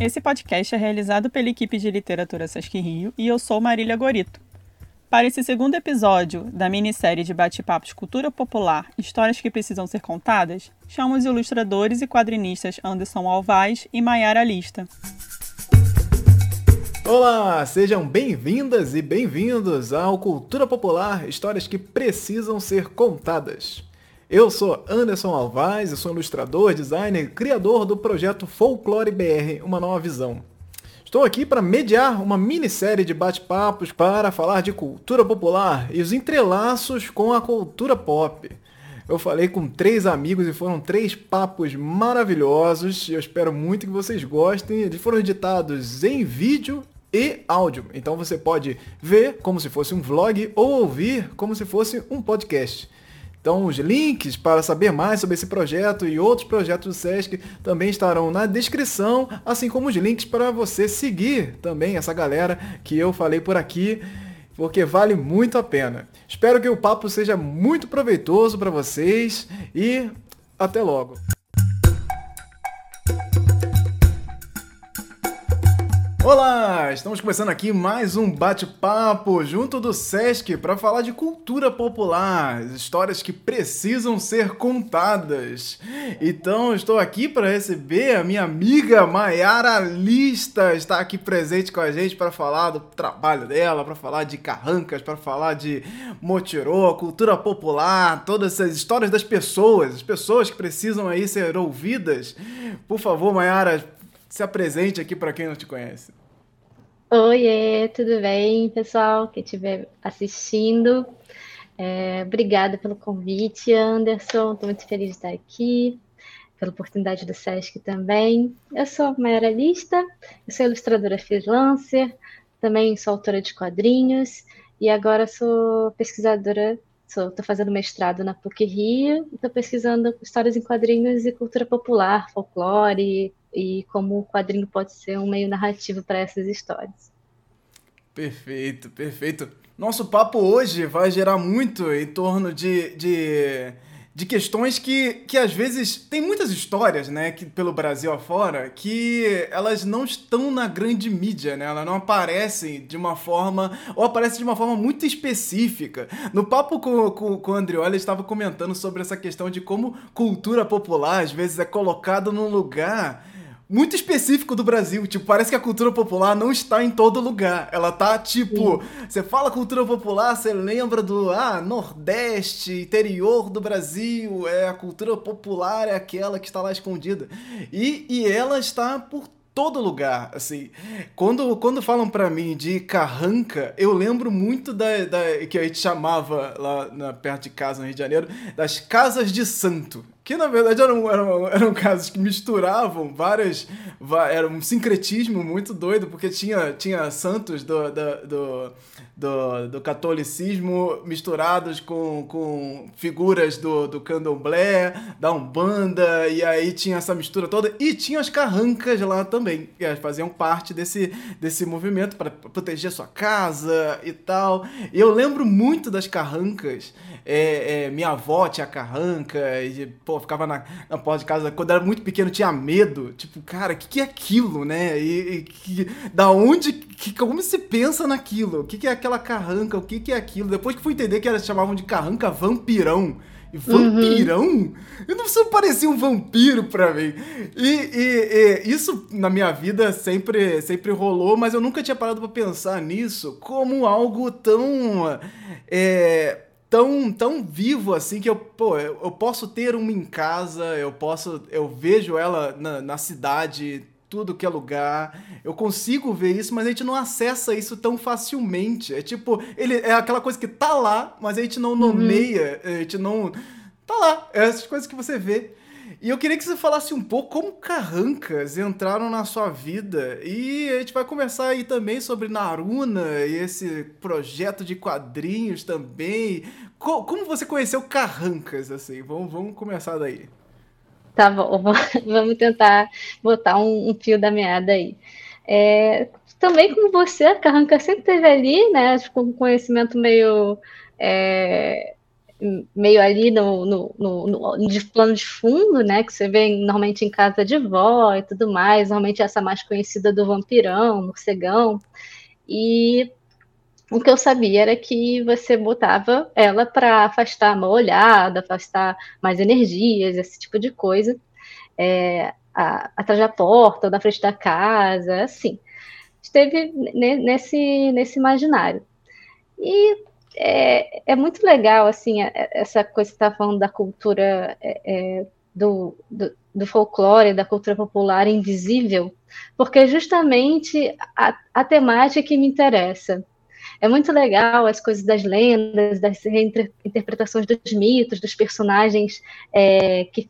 Esse podcast é realizado pela equipe de literatura Sesc Rio e eu sou Marília Gorito. Para esse segundo episódio da minissérie de bate-papos Cultura Popular Histórias que Precisam Ser Contadas, chamo os ilustradores e quadrinistas Anderson Alvaz e Maiara Lista. Olá, sejam bem-vindas e bem-vindos ao Cultura Popular Histórias que Precisam Ser Contadas. Eu sou Anderson Alvaz, eu sou ilustrador, designer criador do projeto Folklore BR, uma nova visão. Estou aqui para mediar uma minissérie de bate-papos para falar de cultura popular e os entrelaços com a cultura pop. Eu falei com três amigos e foram três papos maravilhosos. Eu espero muito que vocês gostem. Eles foram editados em vídeo e áudio. Então você pode ver como se fosse um vlog ou ouvir como se fosse um podcast. Então, os links para saber mais sobre esse projeto e outros projetos do SESC também estarão na descrição, assim como os links para você seguir também essa galera que eu falei por aqui, porque vale muito a pena. Espero que o papo seja muito proveitoso para vocês e até logo. Olá, estamos começando aqui mais um bate-papo junto do Sesc para falar de cultura popular, histórias que precisam ser contadas. Então, estou aqui para receber a minha amiga Maiara Lista, está aqui presente com a gente para falar do trabalho dela, para falar de carrancas, para falar de motirô, cultura popular, todas essas histórias das pessoas, as pessoas que precisam aí ser ouvidas. Por favor, Maiara, se apresente aqui para quem não te conhece. Oiê, tudo bem, pessoal que estiver assistindo? É, obrigada pelo convite, Anderson. Estou muito feliz de estar aqui, pela oportunidade do SESC também. Eu sou Mayara Lista, eu sou ilustradora freelancer, também sou autora de quadrinhos e agora sou pesquisadora. Estou fazendo mestrado na PUC Rio estou pesquisando histórias em quadrinhos e cultura popular, folclore, e como o quadrinho pode ser um meio narrativo para essas histórias. Perfeito, perfeito. Nosso papo hoje vai gerar muito em torno de, de, de questões que, que às vezes tem muitas histórias, né, que, pelo Brasil afora, que elas não estão na grande mídia, né? Elas não aparecem de uma forma, ou aparecem de uma forma muito específica. No papo com, com, com o Andrioli, ele estava comentando sobre essa questão de como cultura popular às vezes é colocada num lugar muito específico do Brasil. Tipo, parece que a cultura popular não está em todo lugar. Ela tá, tipo, Sim. você fala cultura popular, você lembra do, ah, Nordeste, interior do Brasil, é a cultura popular é aquela que está lá escondida. E, e ela está por todo lugar, assim. Quando, quando falam para mim de carranca, eu lembro muito da, da que a gente chamava lá na, perto de casa, no Rio de Janeiro, das casas de santo. Que na verdade eram, eram, eram casos que misturavam várias. Era um sincretismo muito doido, porque tinha, tinha santos do, do, do do, do catolicismo misturados com, com figuras do, do candomblé, da Umbanda, e aí tinha essa mistura toda. E tinha as carrancas lá também, que faziam parte desse, desse movimento para proteger sua casa e tal. E eu lembro muito das carrancas. É, é, minha avó tinha carranca, e, pô, ficava na, na porta de casa. Quando era muito pequeno, tinha medo. Tipo, cara, o que, que é aquilo, né? E, e que, da onde, que, como se pensa naquilo? O que, que é aquela carranca, o que, que é aquilo. Depois que fui entender que elas chamavam de carranca vampirão. E vampirão? Uhum. Eu não sei, parecia um vampiro pra mim. E, e, e, isso na minha vida sempre, sempre rolou, mas eu nunca tinha parado pra pensar nisso como algo tão. É, tão, tão vivo assim que eu, pô, eu, eu posso ter uma em casa, eu posso. Eu vejo ela na, na cidade tudo que é lugar. Eu consigo ver isso, mas a gente não acessa isso tão facilmente. É tipo, ele é aquela coisa que tá lá, mas a gente não uhum. nomeia, uhum. a gente não. Tá lá. É essas coisas que você vê. E eu queria que você falasse um pouco como carrancas entraram na sua vida. E a gente vai conversar aí também sobre Naruna e esse projeto de quadrinhos também. Como você conheceu carrancas, assim? Vamos, vamos começar daí. Tá bom, vamos tentar botar um, um fio da meada aí. É, também como você, a Carranca sempre esteve ali, né? Com um conhecimento meio é, meio ali no, no, no, no, de plano de fundo, né? Que você vê normalmente em casa de vó e tudo mais. Normalmente essa mais conhecida do vampirão, morcegão. E o que eu sabia era que você botava ela para afastar uma olhada, afastar mais energias, esse tipo de coisa, é, a, atrás da porta, da frente da casa, assim. Esteve nesse, nesse imaginário. E é, é muito legal, assim, é, é, essa coisa que você está falando da cultura, é, é, do, do, do, folclore, da cultura popular invisível, porque justamente a, a temática que me interessa. É muito legal as coisas das lendas, das interpretações dos mitos, dos personagens é, que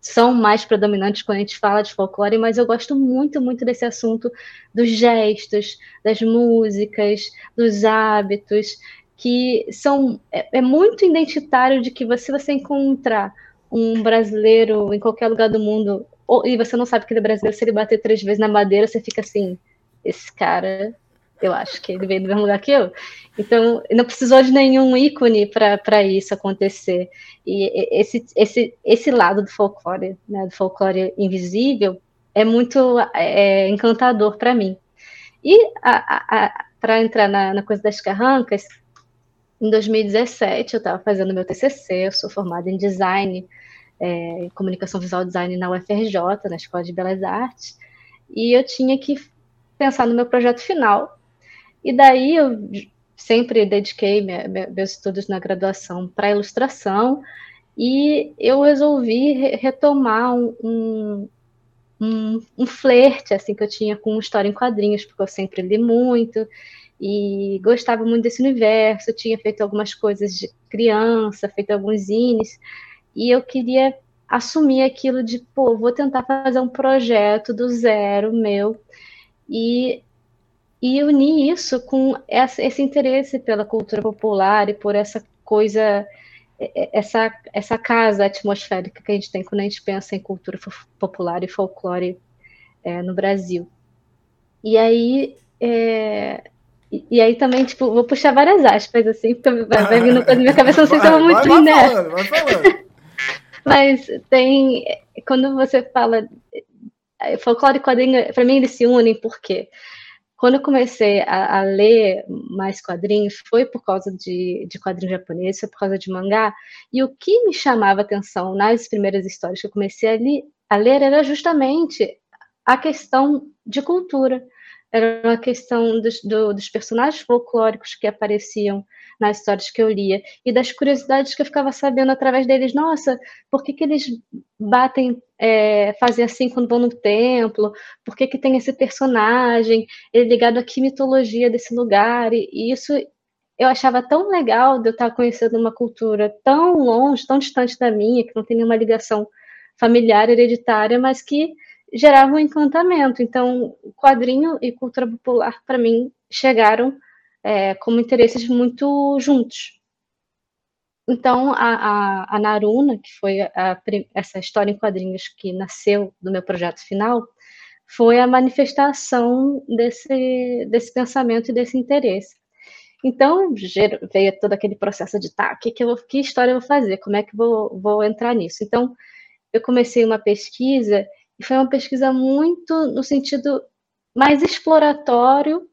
são mais predominantes quando a gente fala de folclore, mas eu gosto muito, muito desse assunto dos gestos, das músicas, dos hábitos, que são é, é muito identitário de que você você encontrar um brasileiro em qualquer lugar do mundo ou, e você não sabe que ele é brasileiro, se ele bater três vezes na madeira, você fica assim, esse cara, eu acho que ele veio do mesmo lugar que eu. Então, não precisou de nenhum ícone para isso acontecer. E esse, esse, esse lado do folclore, né, do folclore invisível, é muito é, encantador para mim. E para entrar na, na coisa das carrancas, em 2017, eu estava fazendo meu TCC, eu sou formada em design, é, comunicação visual design na UFRJ, na Escola de Belas Artes, e eu tinha que pensar no meu projeto final. E daí eu sempre dediquei minha, meus estudos na graduação para ilustração, e eu resolvi retomar um, um, um flerte assim que eu tinha com história em quadrinhos, porque eu sempre li muito, e gostava muito desse universo, tinha feito algumas coisas de criança, feito alguns zines, e eu queria assumir aquilo de, pô, vou tentar fazer um projeto do zero meu, e, e unir isso com essa, esse interesse pela cultura popular e por essa coisa, essa, essa casa atmosférica que a gente tem quando a gente pensa em cultura popular e folclore é, no Brasil. E aí, é, e, e, aí também, tipo, vou puxar várias aspas, assim, porque vai, vai vindo coisa na minha cabeça, não sei se eu vou muito vai, vai falando, vai falando. Mas tem, quando você fala, folclore e quadrinho, para mim eles se unem, porque quando eu comecei a, a, ler mais quadrinhos, foi por causa de, de quadrinho japonês, foi por causa de mangá, e o que me chamava atenção nas primeiras histórias que eu comecei a, li, a ler era justamente a questão de cultura era uma questão dos, do, dos personagens folclóricos que apareciam nas histórias que eu lia e das curiosidades que eu ficava sabendo através deles. Nossa, por que, que eles batem, é, fazem assim quando vão no templo? Por que, que tem esse personagem? Ele ligado à que mitologia desse lugar? E, e isso eu achava tão legal de eu estar conhecendo uma cultura tão longe, tão distante da minha, que não tem nenhuma ligação familiar, hereditária, mas que gerava um encantamento. Então, quadrinho e cultura popular, para mim, chegaram é, como interesses muito juntos. Então, a, a, a Naruna, que foi a, essa história em quadrinhos que nasceu do meu projeto final, foi a manifestação desse, desse pensamento e desse interesse. Então, veio todo aquele processo de, tá, que, que, eu, que história eu vou fazer, como é que vou, vou entrar nisso? Então, eu comecei uma pesquisa e foi uma pesquisa muito no sentido mais exploratório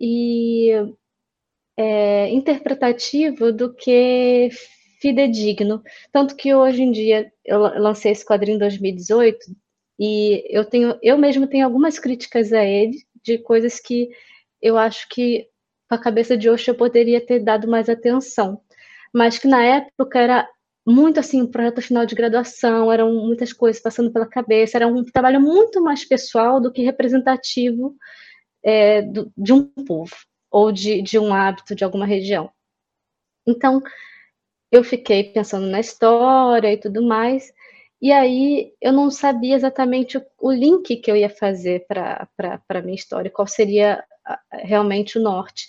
e é, interpretativo do que fidedigno. Tanto que hoje em dia eu lancei esse quadrinho em 2018 e eu tenho, eu mesmo tenho algumas críticas a ele de coisas que eu acho que com a cabeça de hoje eu poderia ter dado mais atenção, mas que na época era muito assim, projeto final de graduação, eram muitas coisas passando pela cabeça, era um trabalho muito mais pessoal do que representativo é, do, de um povo ou de, de um hábito de alguma região. Então, eu fiquei pensando na história e tudo mais, e aí eu não sabia exatamente o, o link que eu ia fazer para a minha história, qual seria realmente o norte.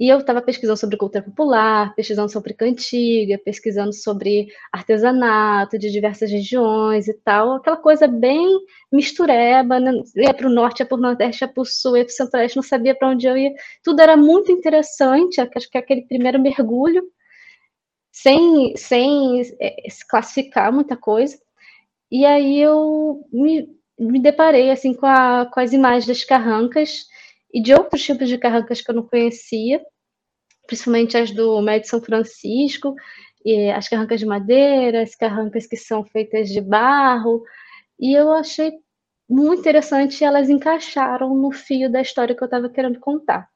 E eu estava pesquisando sobre cultura popular, pesquisando sobre cantiga, pesquisando sobre artesanato de diversas regiões e tal, aquela coisa bem mistureba, né? ia para o norte, ia para o nordeste, ia para o sul, ia para o centro-oeste, não sabia para onde eu ia. Tudo era muito interessante, acho que aquele primeiro mergulho. sem, sem é, classificar muita coisa. E aí eu me, me deparei assim com, a, com as imagens das carrancas e de outros tipos de carrancas que eu não conhecia, principalmente as do Médio São Francisco, e as carrancas de madeira, as carrancas que são feitas de barro, e eu achei muito interessante e elas encaixaram no fio da história que eu estava querendo contar.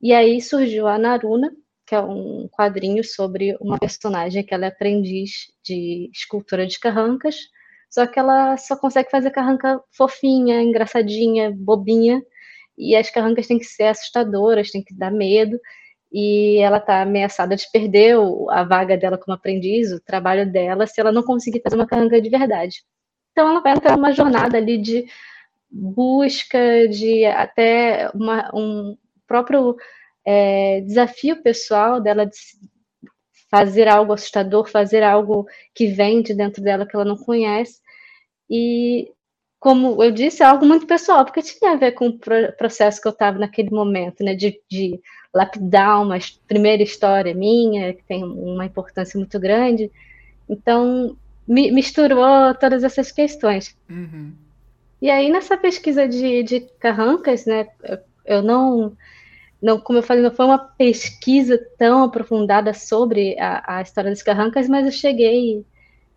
E aí surgiu a Naruna, que é um quadrinho sobre uma personagem que ela é aprendiz de escultura de carrancas, só que ela só consegue fazer carranca fofinha, engraçadinha, bobinha, e as carrancas têm que ser assustadoras, têm que dar medo, e ela está ameaçada de perder a vaga dela como aprendiz, o trabalho dela, se ela não conseguir fazer uma carranca de verdade. Então ela vai entrar numa jornada ali de busca, de até uma, um próprio é, desafio pessoal dela de fazer algo assustador, fazer algo que vem de dentro dela que ela não conhece. E, como eu disse, é algo muito pessoal, porque tinha a ver com o processo que eu estava naquele momento, né, de, de lapidar uma primeira história minha, que tem uma importância muito grande. Então, mi misturou todas essas questões. Uhum. E aí, nessa pesquisa de, de carrancas, né, eu, não não, como eu falei, não foi uma pesquisa tão aprofundada sobre a, a história das carrancas, mas eu cheguei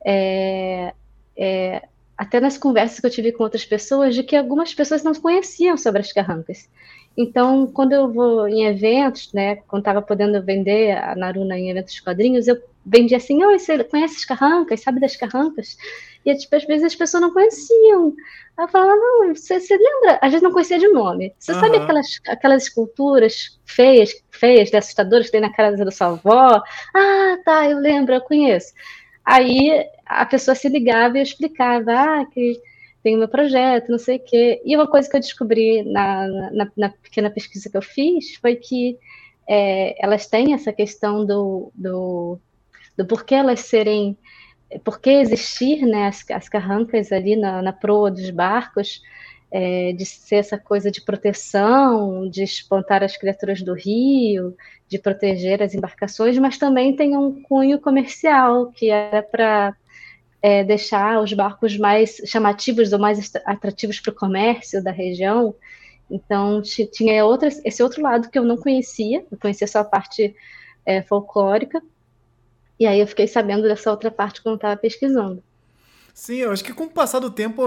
é, é, até nas conversas que eu tive com outras pessoas de que algumas pessoas não conheciam sobre as carrancas. Então, quando eu vou em eventos, né, quando estava podendo vender a Naruna em eventos de quadrinhos, eu vendia assim, oi, você conhece as carrancas, sabe das carrancas? E, tipo, às vezes as pessoas não conheciam. Eu falava, não, você, você lembra? Às vezes não conhecia de nome. Você uhum. sabe aquelas, aquelas esculturas feias, feias, assustadoras que tem na casa da sua avó? Ah, tá, eu lembro, eu conheço. Aí a pessoa se ligava e eu explicava, ah, que tem o meu projeto, não sei o quê. E uma coisa que eu descobri na, na, na pequena pesquisa que eu fiz foi que é, elas têm essa questão do, do, do porquê elas serem por que existir né, as, as carrancas ali na, na proa dos barcos, é, de ser essa coisa de proteção, de espantar as criaturas do rio, de proteger as embarcações, mas também tem um cunho comercial, que era para é, deixar os barcos mais chamativos ou mais atrativos para o comércio da região. Então, tinha outra, esse outro lado que eu não conhecia, eu conhecia só a parte é, folclórica, e aí eu fiquei sabendo dessa outra parte quando estava pesquisando. Sim, eu acho que com o passar do tempo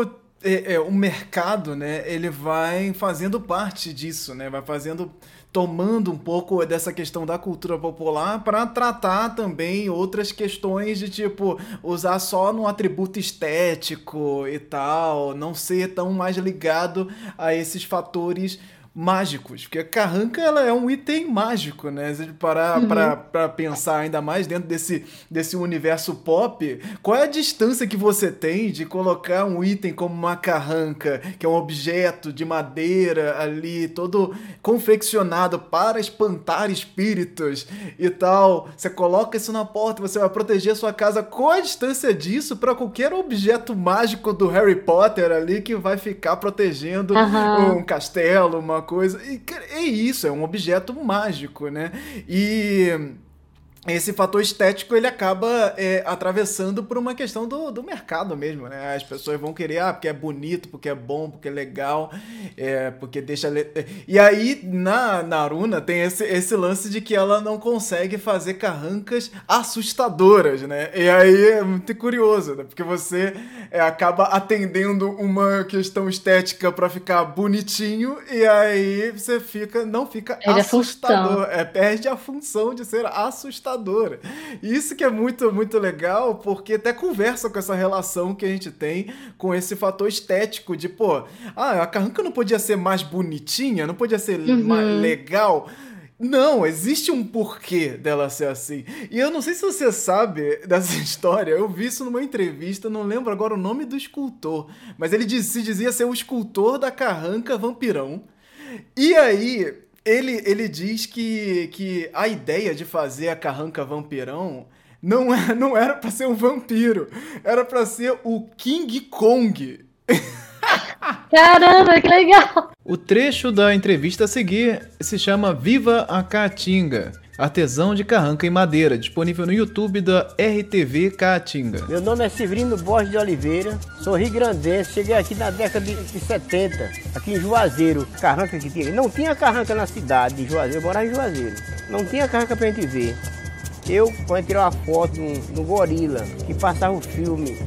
é, é, o mercado, né, ele vai fazendo parte disso, né, vai fazendo, tomando um pouco dessa questão da cultura popular para tratar também outras questões de tipo usar só no atributo estético e tal, não ser tão mais ligado a esses fatores mágicos, porque a carranca ela é um item mágico, né? Se a gente parar uhum. para pensar ainda mais dentro desse, desse universo pop, qual é a distância que você tem de colocar um item como uma carranca, que é um objeto de madeira ali, todo confeccionado para espantar espíritos e tal. Você coloca isso na porta, você vai proteger a sua casa. Qual a distância disso para qualquer objeto mágico do Harry Potter ali que vai ficar protegendo uhum. um castelo, uma coisa. E é isso, é um objeto mágico, né? E esse fator estético ele acaba é, atravessando por uma questão do, do mercado mesmo, né? As pessoas vão querer, ah, porque é bonito, porque é bom, porque é legal, é, porque deixa. Le... E aí, na Naruna, tem esse, esse lance de que ela não consegue fazer carrancas assustadoras, né? E aí é muito curioso, né? Porque você é, acaba atendendo uma questão estética para ficar bonitinho, e aí você fica, não fica perde assustador. É, perde a função de ser assustador assustadora. Isso que é muito, muito legal, porque até conversa com essa relação que a gente tem com esse fator estético de, pô, ah, a carranca não podia ser mais bonitinha, não podia ser uhum. mais legal. Não, existe um porquê dela ser assim. E eu não sei se você sabe dessa história, eu vi isso numa entrevista, não lembro agora o nome do escultor, mas ele diz, se dizia ser o escultor da carranca vampirão. E aí, ele, ele diz que, que a ideia de fazer a carranca vampirão não, é, não era para ser um vampiro, era para ser o King Kong. Caramba, que legal! O trecho da entrevista a seguir se chama Viva a Caatinga artesão de carranca em madeira, disponível no YouTube da RTV Caatinga. Meu nome é Severino Borges de Oliveira, sou rio-grandense, cheguei aqui na década de, de 70, aqui em Juazeiro, carranca que tinha. Não tinha carranca na cidade de Juazeiro, eu morava em Juazeiro. Não tinha carranca pra gente ver. Eu, quando tirei uma foto no, no gorila, que passava o filme,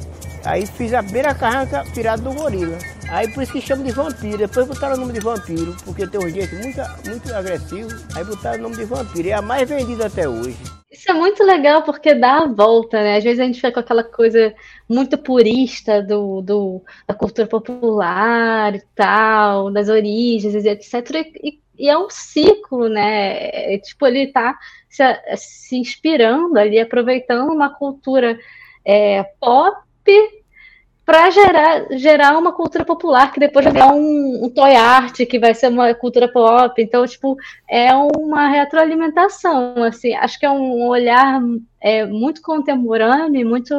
aí fiz a primeira carranca tirada do gorila. Aí por isso que chama de vampiro. Depois botaram o nome de vampiro, porque tem um jeito muito, muito agressivo. Aí botaram o nome de vampiro. É a mais vendida até hoje. Isso é muito legal porque dá a volta, né? Às vezes a gente fica com aquela coisa muito purista do, do da cultura popular e tal, das origens, etc. E, e é um ciclo, né? É, tipo, ele tá se, se inspirando ali, aproveitando uma cultura é, pop para gerar, gerar uma cultura popular que depois vai virar um, um toy art, que vai ser uma cultura pop. Então, tipo, é uma retroalimentação, assim, acho que é um olhar é, muito contemporâneo e muito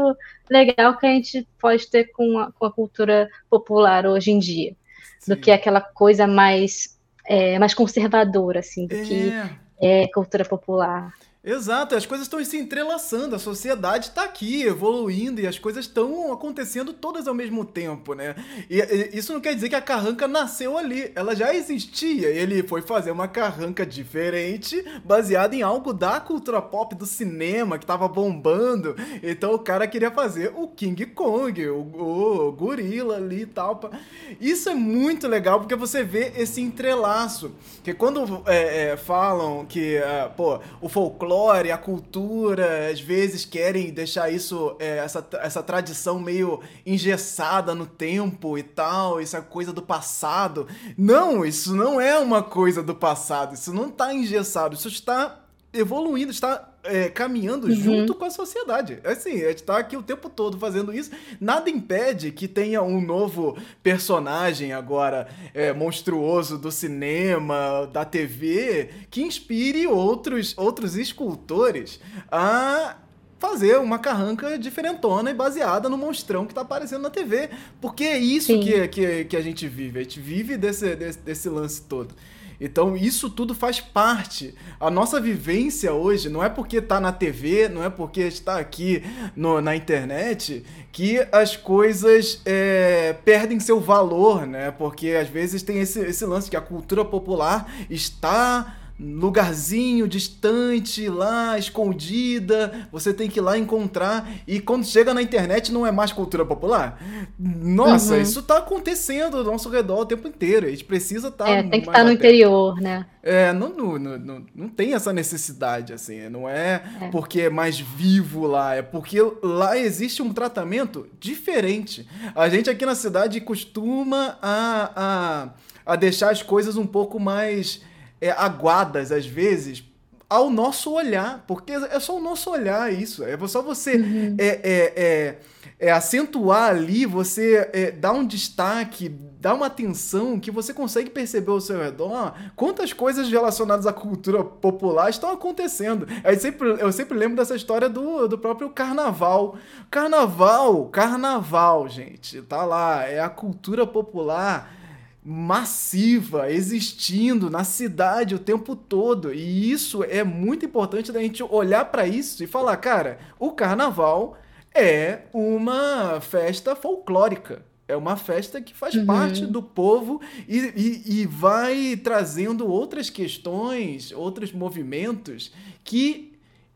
legal que a gente pode ter com a, com a cultura popular hoje em dia, Sim. do que aquela coisa mais, é, mais conservadora, assim, do é. que é cultura popular. Exato, as coisas estão se entrelaçando, a sociedade está aqui evoluindo e as coisas estão acontecendo todas ao mesmo tempo, né? E, e, isso não quer dizer que a carranca nasceu ali, ela já existia. Ele foi fazer uma carranca diferente, baseada em algo da cultura pop do cinema que estava bombando. Então o cara queria fazer o King Kong, o, o gorila ali e tal. Isso é muito legal porque você vê esse entrelaço. Que quando é, é, falam que, uh, pô, o folclore folclore, a cultura, às vezes querem deixar isso, é, essa, essa tradição meio engessada no tempo e tal, essa coisa do passado. Não, isso não é uma coisa do passado, isso não está engessado, isso está evoluindo, está é, caminhando uhum. junto com a sociedade. Assim, a gente tá aqui o tempo todo fazendo isso. Nada impede que tenha um novo personagem agora é, monstruoso do cinema, da TV, que inspire outros, outros escultores a fazer uma carranca diferentona e baseada no monstrão que tá aparecendo na TV. Porque é isso que, que, que a gente vive. A gente vive desse, desse, desse lance todo. Então isso tudo faz parte. A nossa vivência hoje não é porque está na TV, não é porque está aqui no, na internet que as coisas é, perdem seu valor, né? Porque às vezes tem esse, esse lance que a cultura popular está lugarzinho distante, lá, escondida, você tem que ir lá encontrar. E quando chega na internet não é mais cultura popular. Nossa, uhum. isso tá acontecendo ao nosso redor o tempo inteiro. A gente precisa estar. Tá é, tem que estar tá no interior, né? É, não, não, não, não tem essa necessidade, assim. Não é, é, porque é mais vivo lá, é porque lá existe um tratamento diferente. A gente aqui na cidade costuma a, a, a deixar as coisas um pouco mais é, aguadas, às vezes, ao nosso olhar, porque é só o nosso olhar isso. É só você uhum. é, é, é, é, acentuar ali, você é, dar um destaque, dar uma atenção que você consegue perceber ao seu redor quantas coisas relacionadas à cultura popular estão acontecendo. Eu sempre, eu sempre lembro dessa história do, do próprio carnaval. Carnaval, carnaval, gente, tá lá, é a cultura popular massiva existindo na cidade o tempo todo. E isso é muito importante da gente olhar para isso e falar, cara, o carnaval é uma festa folclórica. É uma festa que faz uhum. parte do povo e, e, e vai trazendo outras questões, outros movimentos que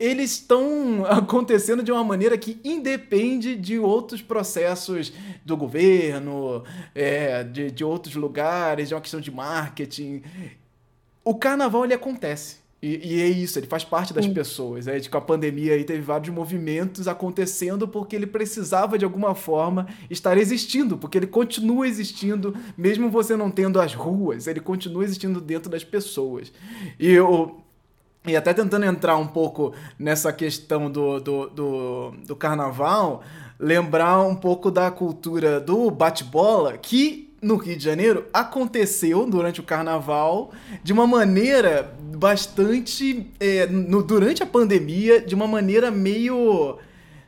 eles estão acontecendo de uma maneira que independe de outros processos do governo, é, de, de outros lugares, de uma questão de marketing. O carnaval ele acontece. E, e, é isso, ele faz parte das Sim. pessoas. É, com a pandemia aí teve vários movimentos acontecendo porque ele precisava de alguma forma estar existindo, porque ele continua existindo, mesmo você não tendo as ruas, ele continua existindo dentro das pessoas. E eu, e até tentando entrar um pouco nessa questão do, do, do, do carnaval, lembrar um pouco da cultura do bate-bola, que no Rio de Janeiro aconteceu durante o carnaval de uma maneira bastante. É, no, durante a pandemia, de uma maneira meio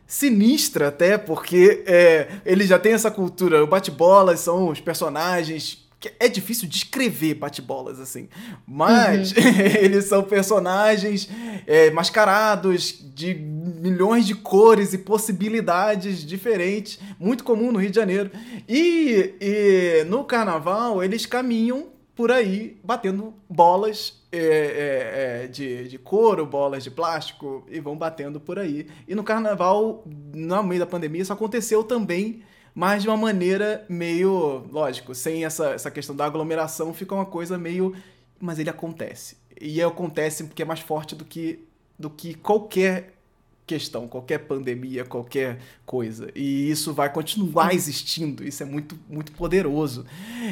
sinistra até, porque é, ele já tem essa cultura. O bate-bola são os personagens é difícil descrever bate-bolas, assim. Mas uhum. eles são personagens é, mascarados de milhões de cores e possibilidades diferentes, muito comum no Rio de Janeiro. E, e no carnaval eles caminham por aí batendo bolas é, é, é, de, de couro, bolas de plástico e vão batendo por aí. E no carnaval, no meio da pandemia, isso aconteceu também mas de uma maneira meio, lógico, sem essa, essa questão da aglomeração, fica uma coisa meio. Mas ele acontece. E acontece porque é mais forte do que, do que qualquer questão, qualquer pandemia, qualquer coisa. E isso vai continuar existindo. Isso é muito, muito poderoso.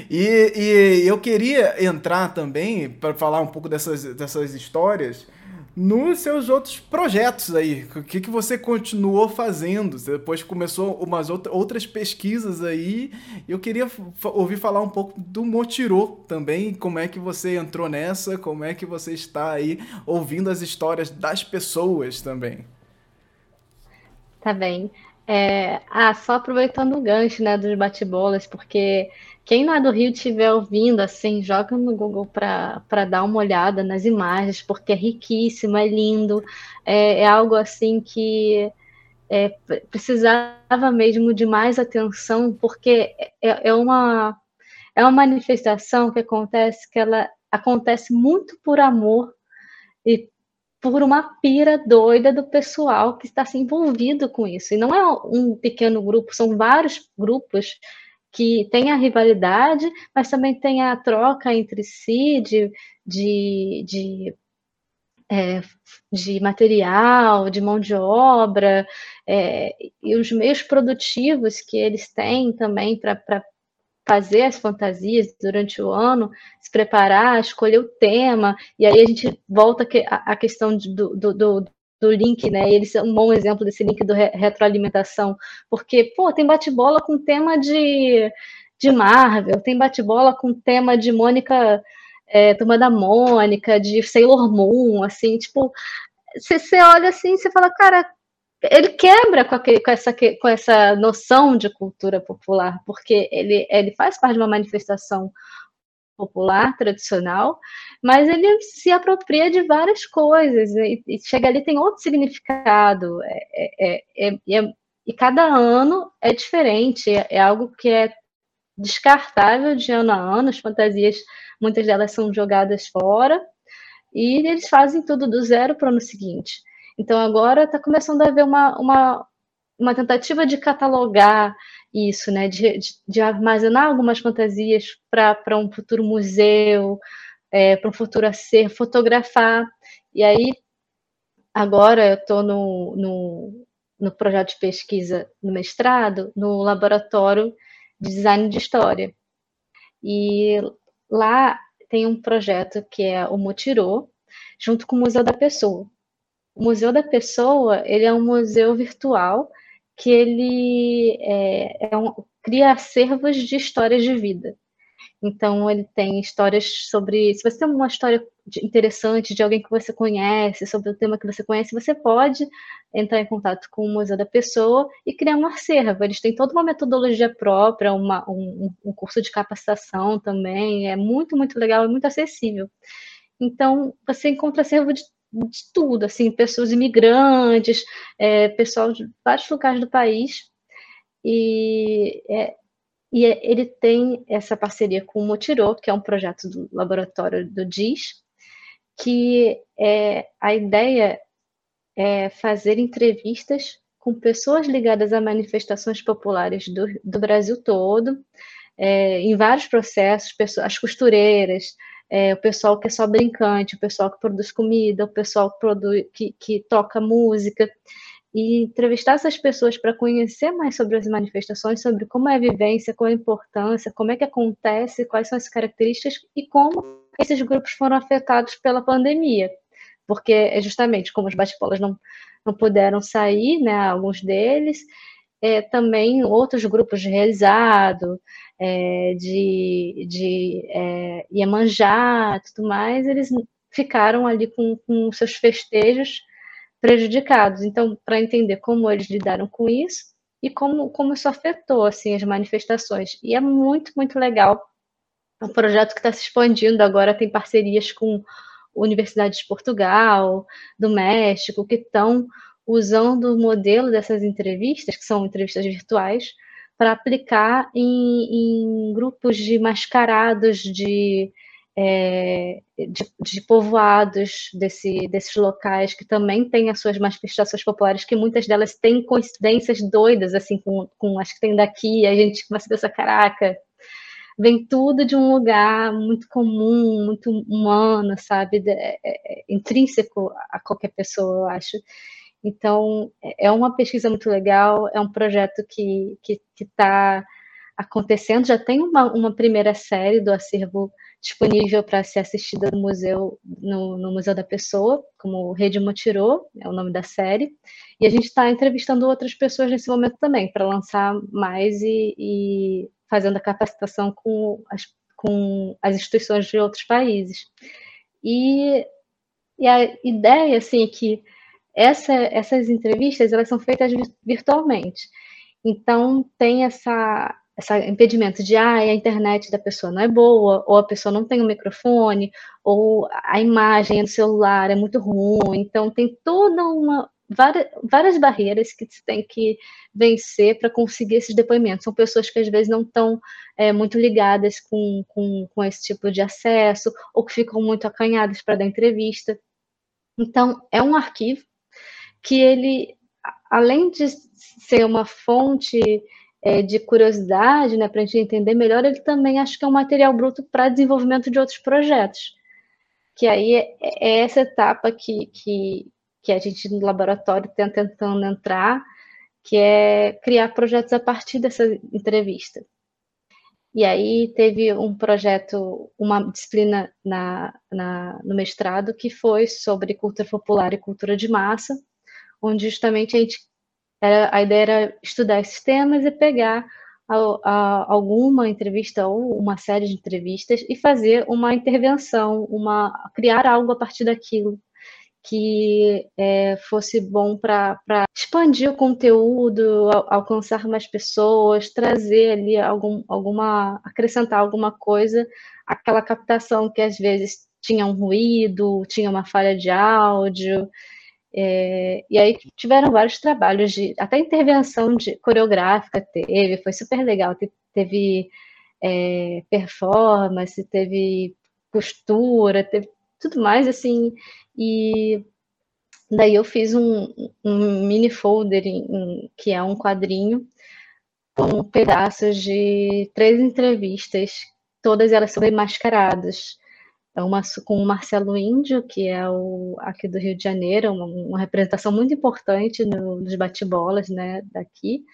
E, e eu queria entrar também para falar um pouco dessas, dessas histórias nos seus outros projetos aí. O que, que você continuou fazendo? Você depois começou umas outras pesquisas aí. Eu queria ouvir falar um pouco do Motirô também. Como é que você entrou nessa? Como é que você está aí ouvindo as histórias das pessoas também? Tá bem. É, ah, só aproveitando o gancho né, dos bate-bolas, porque quem lá do Rio estiver ouvindo, assim, joga no Google para dar uma olhada nas imagens, porque é riquíssimo, é lindo, é, é algo assim que é, precisava mesmo de mais atenção, porque é, é, uma, é uma manifestação que acontece, que ela acontece muito por amor e por uma pira doida do pessoal que está se envolvido com isso. E não é um pequeno grupo, são vários grupos que tem a rivalidade, mas também tem a troca entre si de, de, de, é, de material, de mão de obra, é, e os meios produtivos que eles têm também para fazer as fantasias durante o ano, se preparar, escolher o tema, e aí a gente volta à questão do, do, do do link, né? Eles são um bom exemplo desse link do re retroalimentação, porque, pô, tem bate-bola com tema de, de Marvel, tem bate-bola com tema de Mônica, é, Turma da Mônica, de Sailor Moon, assim, tipo, você olha assim, você fala, cara, ele quebra com, aquele, com, essa, com essa noção de cultura popular, porque ele, ele faz parte de uma manifestação popular, tradicional, mas ele se apropria de várias coisas e, e chega ali tem outro significado é, é, é, é e cada ano é diferente, é, é, algo que é descartável de ano a ano, as fantasias, muitas delas são jogadas fora, e eles fazem tudo do zero para o ano seguinte. Então agora está começando a haver uma, uma, uma tentativa de catalogar isso, né, de, de, de armazenar algumas fantasias para um futuro museu, é, para um futuro a ser, fotografar. E aí, agora eu estou no, no, no projeto de pesquisa no mestrado, no laboratório de design de história. E lá tem um projeto que é o Motirô, junto com o Museu da Pessoa. O Museu da Pessoa, ele é um museu virtual que ele é, é um, cria acervos de histórias de vida. Então, ele tem histórias sobre. Se você tem uma história interessante de alguém que você conhece, sobre o tema que você conhece, você pode entrar em contato com o Museu da Pessoa e criar um acervo. Eles têm toda uma metodologia própria, uma, um, um curso de capacitação também. É muito, muito legal, é muito acessível. Então, você encontra acervo de de tudo, assim, pessoas imigrantes, é, pessoal de vários lugares do país. E, é, e é, ele tem essa parceria com o Motirô, que é um projeto do laboratório do DIS, que é, a ideia é fazer entrevistas com pessoas ligadas a manifestações populares do, do Brasil todo, é, em vários processos, pessoas, as costureiras, é, o pessoal que é só brincante, o pessoal que produz comida, o pessoal que, produz, que, que toca música, e entrevistar essas pessoas para conhecer mais sobre as manifestações, sobre como é a vivência, qual a importância, como é que acontece, quais são as características e como esses grupos foram afetados pela pandemia. Porque é justamente como os bate-bolas não, não puderam sair, né, alguns deles, é, também outros grupos de realizado, é, de, de é, Iemanjá tudo mais, eles ficaram ali com, com seus festejos prejudicados. Então, para entender como eles lidaram com isso e como, como isso afetou assim, as manifestações. E é muito, muito legal um projeto que está se expandindo agora, tem parcerias com universidades de Portugal, do México, que estão usando o modelo dessas entrevistas, que são entrevistas virtuais, para aplicar em, em, grupos de mascarados de, é, de, de, povoados desse, desses locais que também têm as suas manifestações populares, que muitas delas têm coincidências doidas, assim, com, com as que tem daqui, a gente começa a pensar, caraca, vem tudo de um lugar muito comum, muito humano, sabe? É, é, é, intrínseco a qualquer pessoa, eu acho. Então, é uma pesquisa muito legal, é um projeto que está acontecendo, já tem uma, uma primeira série do acervo disponível para ser assistida no museu, no, no, Museu da Pessoa, como Rede Motirô, é o nome da série, e a gente está entrevistando outras pessoas nesse momento também, para lançar mais e, e fazendo a capacitação com as, com as instituições de outros países. E, e a ideia, assim, é que essa, essas entrevistas, elas são feitas virtualmente. Então, tem essa, esse impedimento de ah, a internet da pessoa não é boa, ou a pessoa não tem um microfone, ou a imagem do celular é muito ruim. Então, tem toda uma, várias, várias barreiras que se tem que vencer para conseguir esses depoimentos. São pessoas que às vezes não estão é, muito ligadas com, com, com esse tipo de acesso, ou que ficam muito acanhadas para dar entrevista. Então, é um arquivo que ele, além de ser uma fonte é, de curiosidade, né, para a gente entender melhor, ele também acho que é um material bruto para desenvolvimento de outros projetos. Que aí é, é essa etapa que, que, que a gente no laboratório está tentando entrar, que é criar projetos a partir dessa entrevista. E aí teve um projeto, uma disciplina na, na, no mestrado que foi sobre cultura popular e cultura de massa, onde justamente a gente era, a ideia era estudar esses temas e pegar a, a, alguma entrevista ou uma série de entrevistas e fazer uma intervenção, uma criar algo a partir daquilo que é, fosse bom para expandir o conteúdo, alcançar mais pessoas, trazer ali algum, alguma, acrescentar alguma coisa, aquela captação que às vezes tinha um ruído, tinha uma falha de áudio, é, e aí tiveram vários trabalhos de até intervenção de coreográfica teve, foi super legal, teve é, performance, teve costura, teve tudo mais assim e daí eu fiz um, um mini folder em, que é um quadrinho com pedaços de três entrevistas, todas elas sobre mascaradas. É uma com o Marcelo Índio, que é o aqui do Rio de Janeiro, uma, uma representação muito importante no, nos bate-bolas, né, daqui.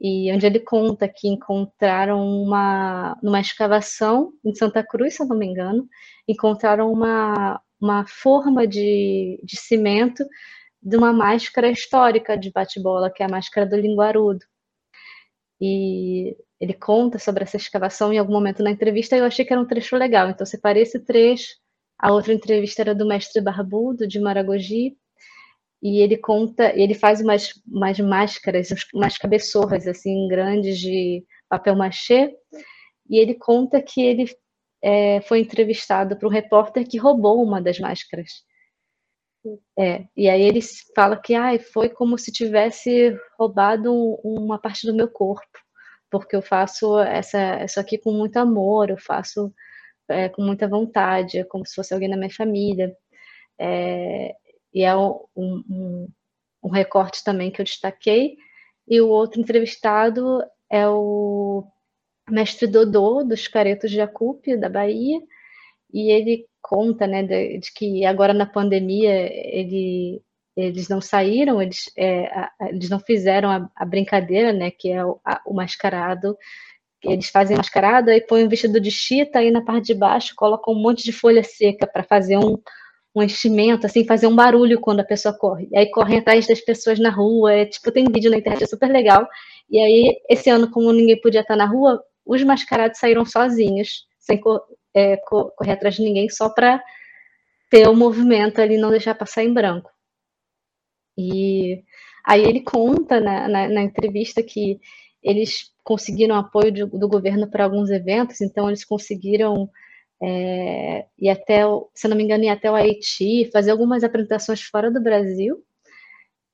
E onde ele conta que encontraram uma numa escavação em Santa Cruz, se eu não me engano, encontraram uma uma forma de, de cimento de uma máscara histórica de bate-bola, que é a máscara do linguarudo. E ele conta sobre essa escavação em algum momento na entrevista e eu achei que era um trecho legal. Então, separei esse trecho. A outra entrevista era do mestre Barbudo, de Maragogi, e ele conta, ele faz umas, umas máscaras, umas cabeçorras assim grandes de papel machê, e ele conta que ele é, foi entrevistado por um repórter que roubou uma das máscaras. É, e aí ele fala que ah, foi como se tivesse roubado uma parte do meu corpo, porque eu faço essa, isso aqui com muito amor, eu faço é, com muita vontade, é como se fosse alguém da minha família. É, e é um, um, um recorte também que eu destaquei. E o outro entrevistado é o mestre Dodô, dos Caretos de Acupe, da Bahia, e ele conta, né, de, de que agora na pandemia ele, eles não saíram, eles, é, a, eles não fizeram a, a, brincadeira, né, que é o, a, o mascarado, eles fazem mascarada e põem um vestido de chita aí na parte de baixo colocam um monte de folha seca para fazer um, um enchimento, assim, fazer um barulho quando a pessoa corre. E aí correm atrás das pessoas na rua, é, tipo, tem vídeo na internet, é super legal. E aí, esse ano, como ninguém podia estar na rua, os mascarados saíram sozinhos, sem é, correr atrás de ninguém, só para ter o movimento ali, não deixar passar em branco. E aí ele conta na, na, na entrevista que eles conseguiram apoio do, do governo para alguns eventos, então eles conseguiram é, ir até, se não me engano, ir até o Haiti, fazer algumas apresentações fora do Brasil.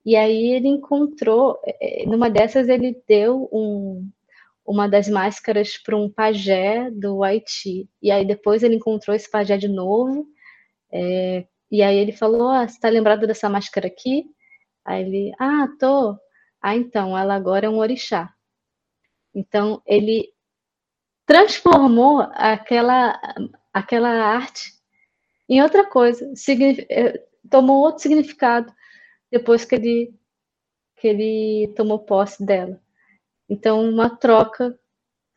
E aí ele encontrou, é, numa dessas ele deu um, uma das máscaras para um pajé do Haiti. E aí depois ele encontrou esse pajé de novo. É, e aí ele falou: ah, você está lembrado dessa máscara aqui? Aí ele, ah, tô. Ah, então, ela agora é um orixá. Então, ele transformou aquela, aquela arte em outra coisa, eh, tomou outro significado depois que ele, que ele tomou posse dela. Então, uma troca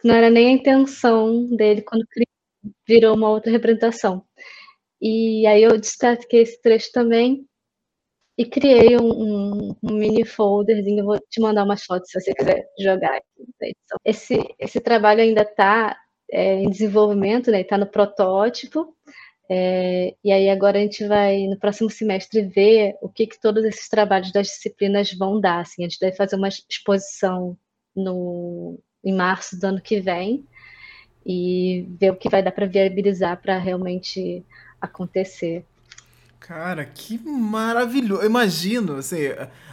não era nem a intenção dele quando virou uma outra representação. E aí eu destaquei esse trecho também e criei um, um, um, mini folderzinho. Vou te mandar umas fotos se você quiser jogar. Esse, esse trabalho ainda está é, em desenvolvimento, né? Está no protótipo. É, e aí agora a gente vai, no próximo semestre, ver o que, que todos esses trabalhos das disciplinas vão dar. Assim, a gente deve fazer uma exposição no, em março do ano que vem e ver o que vai dar para viabilizar para realmente acontecer. Cara, que maravilhoso. Eu imagino, assim,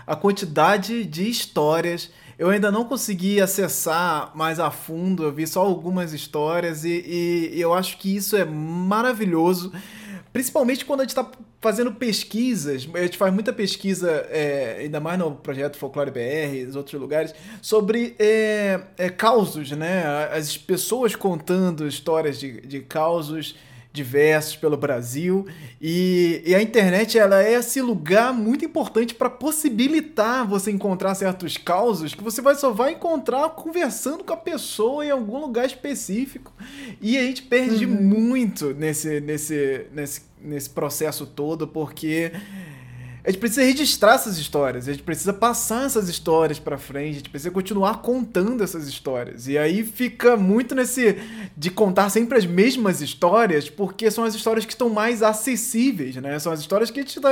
a quantidade de histórias. Eu ainda não consegui acessar mais a fundo, eu vi só algumas histórias e, e, eu acho que isso é maravilhoso. Principalmente quando a gente está fazendo pesquisas, a gente faz muita pesquisa, é, ainda mais no projeto Folclore BR, e outros lugares, sobre é, é, causos, né? As pessoas contando histórias de, de causos diversos pelo Brasil e, e, a internet ela é esse lugar muito importante para possibilitar você encontrar certos causos que você vai, só vai encontrar conversando com a pessoa em algum lugar específico e a gente perde uhum. muito nesse, nesse, nesse, nesse processo todo porque a gente precisa registrar essas histórias, a gente precisa passar essas histórias para frente, a gente precisa continuar contando essas histórias. E aí fica muito nesse de contar sempre as mesmas histórias, porque são as histórias que estão mais acessíveis, né? São as histórias que a gente está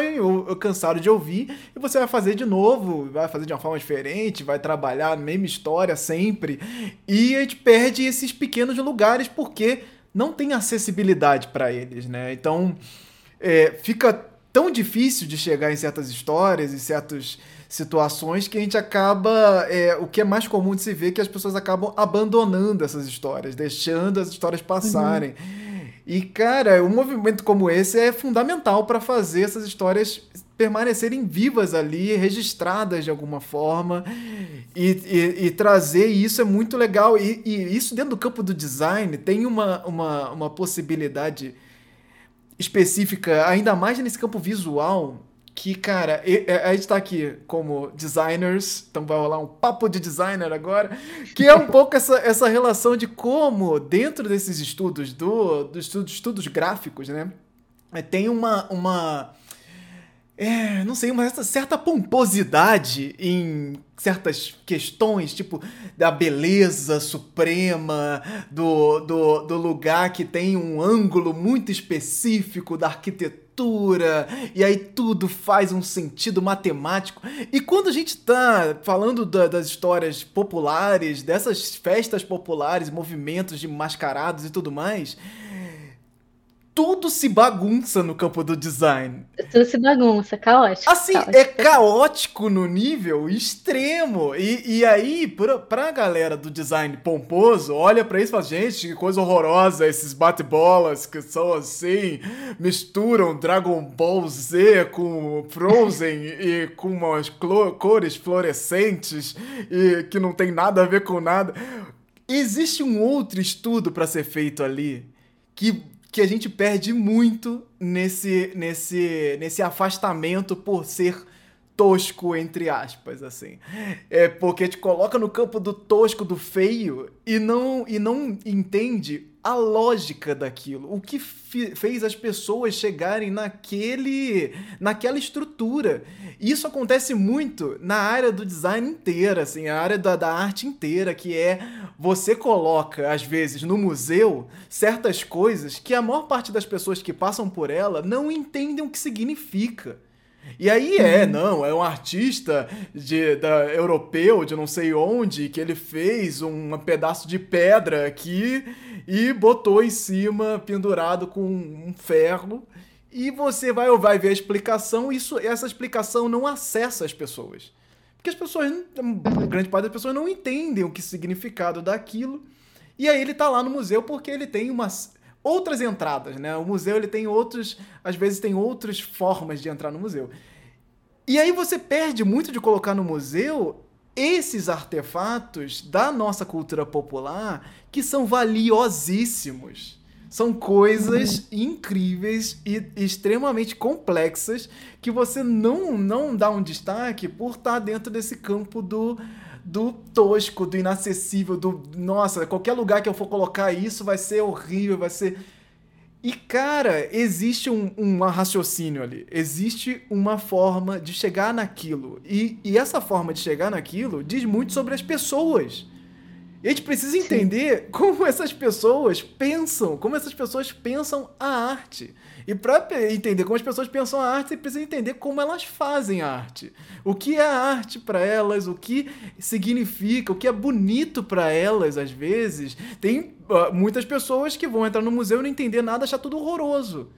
cansado de ouvir e você vai fazer de novo, vai fazer de uma forma diferente, vai trabalhar a mesma história sempre. E a gente perde esses pequenos lugares porque não tem acessibilidade para eles, né? Então, é, fica tão difícil de chegar em certas histórias, em certas situações, que a gente acaba. É, o que é mais comum de se ver é que as pessoas acabam abandonando essas histórias, deixando as histórias passarem. Uhum. E, cara, um movimento como esse é fundamental para fazer essas histórias permanecerem vivas ali, registradas de alguma forma, e, e, e trazer isso é muito legal. E, e, isso dentro do campo do design tem uma, uma, uma possibilidade específica, ainda mais nesse campo visual, que, cara, a gente tá aqui como designers, então vai rolar um papo de designer agora, que é um pouco essa, essa relação de como, dentro desses estudos, do, do estudo, estudos gráficos, né, tem uma, uma é, não sei, uma certa pomposidade em certas questões, tipo da beleza suprema, do, do, do lugar que tem um ângulo muito específico da arquitetura, e aí tudo faz um sentido matemático. E quando a gente tá falando da, das histórias populares, dessas festas populares, movimentos de mascarados e tudo mais tudo se bagunça no campo do design. Tudo se bagunça, caótico. Assim, caótico. é caótico no nível extremo. E, e aí, pra, pra galera do design pomposo, olha pra isso e fala, gente, que coisa horrorosa esses bate-bolas que são assim, misturam Dragon Ball Z com Frozen e com umas cores fluorescentes e que não tem nada a ver com nada. Existe um outro estudo para ser feito ali que que a gente perde muito nesse, nesse, nesse afastamento por ser tosco, entre aspas, assim. É porque te coloca no campo do tosco, do feio, e não, e não entende a lógica daquilo, o que fez as pessoas chegarem naquele, naquela estrutura. Isso acontece muito na área do design inteira, assim, a área da, da arte inteira, que é você coloca, às vezes, no museu, certas coisas que a maior parte das pessoas que passam por ela não entendem o que significa. E aí é, uhum. não, é um artista de, da, europeu, de não sei onde, que ele fez um pedaço de pedra aqui e botou em cima, pendurado com um ferro. E você vai, vai ver a explicação, isso, essa explicação não acessa as pessoas. Porque as pessoas, a grande parte das pessoas não entendem o que significado daquilo. E aí ele tá lá no museu porque ele tem umas outras entradas, né? O museu ele tem outros, às vezes tem outras formas de entrar no museu. E aí você perde muito de colocar no museu esses artefatos da nossa cultura popular que são valiosíssimos. São coisas incríveis e extremamente complexas que você não, não dá um destaque por estar dentro desse campo do, do tosco, do inacessível, do nossa, qualquer lugar que eu for colocar isso vai ser horrível, vai ser. E, cara, existe um, um raciocínio ali. Existe uma forma de chegar naquilo. E, e essa forma de chegar naquilo diz muito sobre as pessoas. E a gente precisa entender Sim. como essas pessoas pensam, como essas pessoas pensam a arte. E para entender como as pessoas pensam a arte, você precisa entender como elas fazem a arte. O que é a arte para elas, o que significa, o que é bonito para elas às vezes. Tem uh, muitas pessoas que vão entrar no museu e não entender nada, achar tudo horroroso.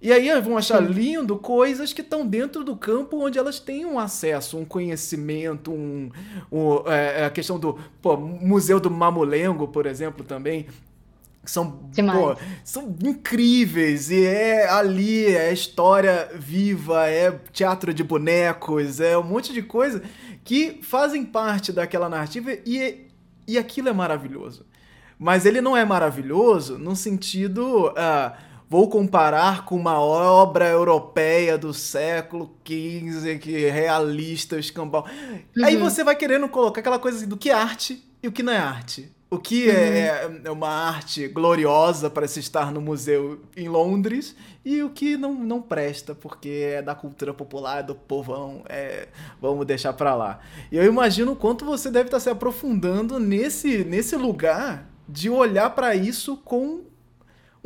E aí vão achar Sim. lindo coisas que estão dentro do campo onde elas têm um acesso, um conhecimento, um, um é, é a questão do pô, Museu do Mamulengo, por exemplo, também. São, pô, são incríveis e é ali, é história viva, é teatro de bonecos, é um monte de coisa que fazem parte daquela narrativa e, e aquilo é maravilhoso. Mas ele não é maravilhoso no sentido. Uh, vou comparar com uma obra europeia do século XV, que é realista, escambau. Uhum. Aí você vai querendo colocar aquela coisa assim, do que é arte e o que não é arte. O que é, uhum. é, uma arte gloriosa para se estar no museu em Londres e o que não, não presta, porque é da cultura popular, do povão, é, vamos deixar para lá. E eu imagino o quanto você deve estar se aprofundando nesse, nesse lugar de olhar para isso com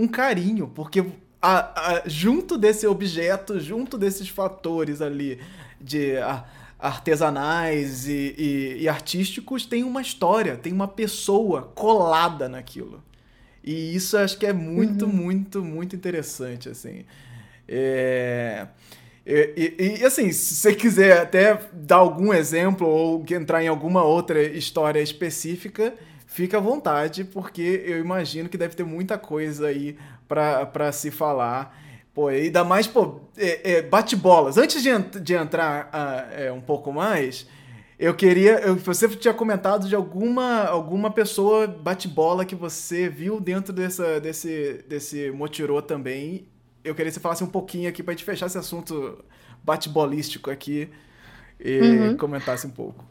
um carinho, porque a, a, junto desse objeto, junto desses fatores ali de a, artesanais e, e, e, artísticos, tem uma história, tem uma pessoa colada naquilo. E isso acho que é muito, uhum. muito, muito interessante, assim. É... E, e, e, assim, se você quiser até dar algum exemplo ou entrar em alguma outra história específica, fica à vontade, porque eu imagino que deve ter muita coisa aí para se falar. Pô, ainda mais, pô, é, é, bate-bolas. Antes de, de entrar uh, é, um pouco mais, eu queria. Eu, você tinha comentado de alguma, alguma pessoa bate-bola que você viu dentro dessa, desse, desse Motirô também. Eu queria que você falasse um pouquinho aqui pra gente fechar esse assunto bate-bolístico aqui e uhum. comentasse um pouco.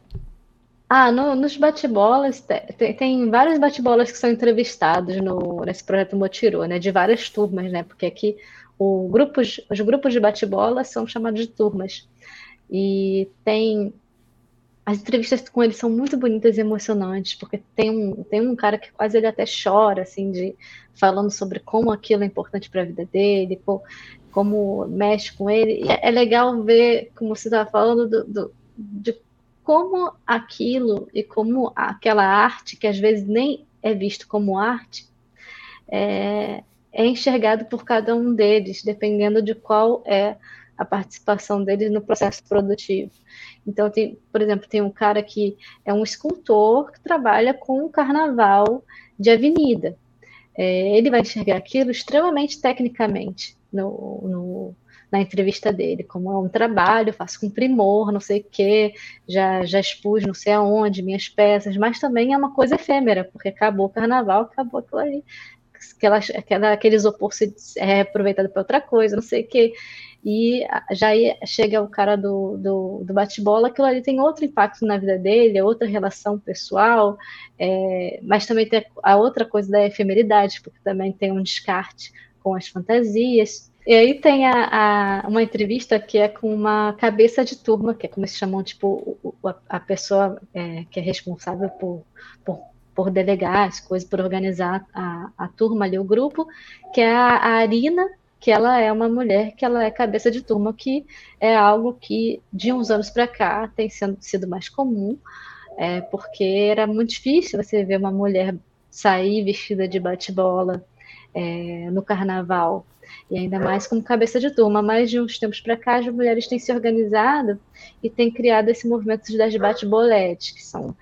Ah, no, nos bate-bolas, tem, tem vários bate-bolas que são entrevistados no, nesse projeto Motirô, né? De várias turmas, né? Porque aqui o grupos, os grupos de bate-bola são chamados de turmas. E tem. As entrevistas com eles são muito bonitas e emocionantes, porque tem um, tem um cara que quase ele até chora, assim, de falando sobre como aquilo é importante para a vida dele, como, como mexe com ele. E é, é legal ver, como você estava falando, do, do, de como aquilo e como aquela arte, que às vezes nem é visto como arte, é, é enxergado por cada um deles, dependendo de qual é a participação deles no processo produtivo. Então, tem, por exemplo, tem um cara que é um escultor que trabalha com o carnaval de avenida. É, ele vai enxergar aquilo extremamente tecnicamente no, no, na entrevista dele, como é um trabalho, faço com primor, não sei o quê, já, já expus não sei aonde, minhas peças, mas também é uma coisa efêmera, porque acabou o carnaval, acabou aquilo ali, aquela, aquela, aquele isopor se é aproveitado para outra coisa, não sei o quê. E já chega o cara do, do, do bate-bola, aquilo ali tem outro impacto na vida dele, é outra relação pessoal, é, mas também tem a outra coisa da efemeridade, porque também tem um descarte com as fantasias. E aí tem a, a, uma entrevista que é com uma cabeça de turma, que é como se chamam, tipo, a, a pessoa é, que é responsável por, por, por, delegar as coisas, por organizar a, a turma ali, o grupo, que é a, a Arina que ela é uma mulher, que ela é cabeça de turma, que é algo que de uns anos para cá tem sendo, sido mais comum, é, porque era muito difícil você ver uma mulher sair vestida de bate-bola é, no carnaval, e ainda mais como cabeça de turma. Mas de uns tempos para cá, as mulheres têm se organizado e têm criado esse movimento das bate-boletes, que são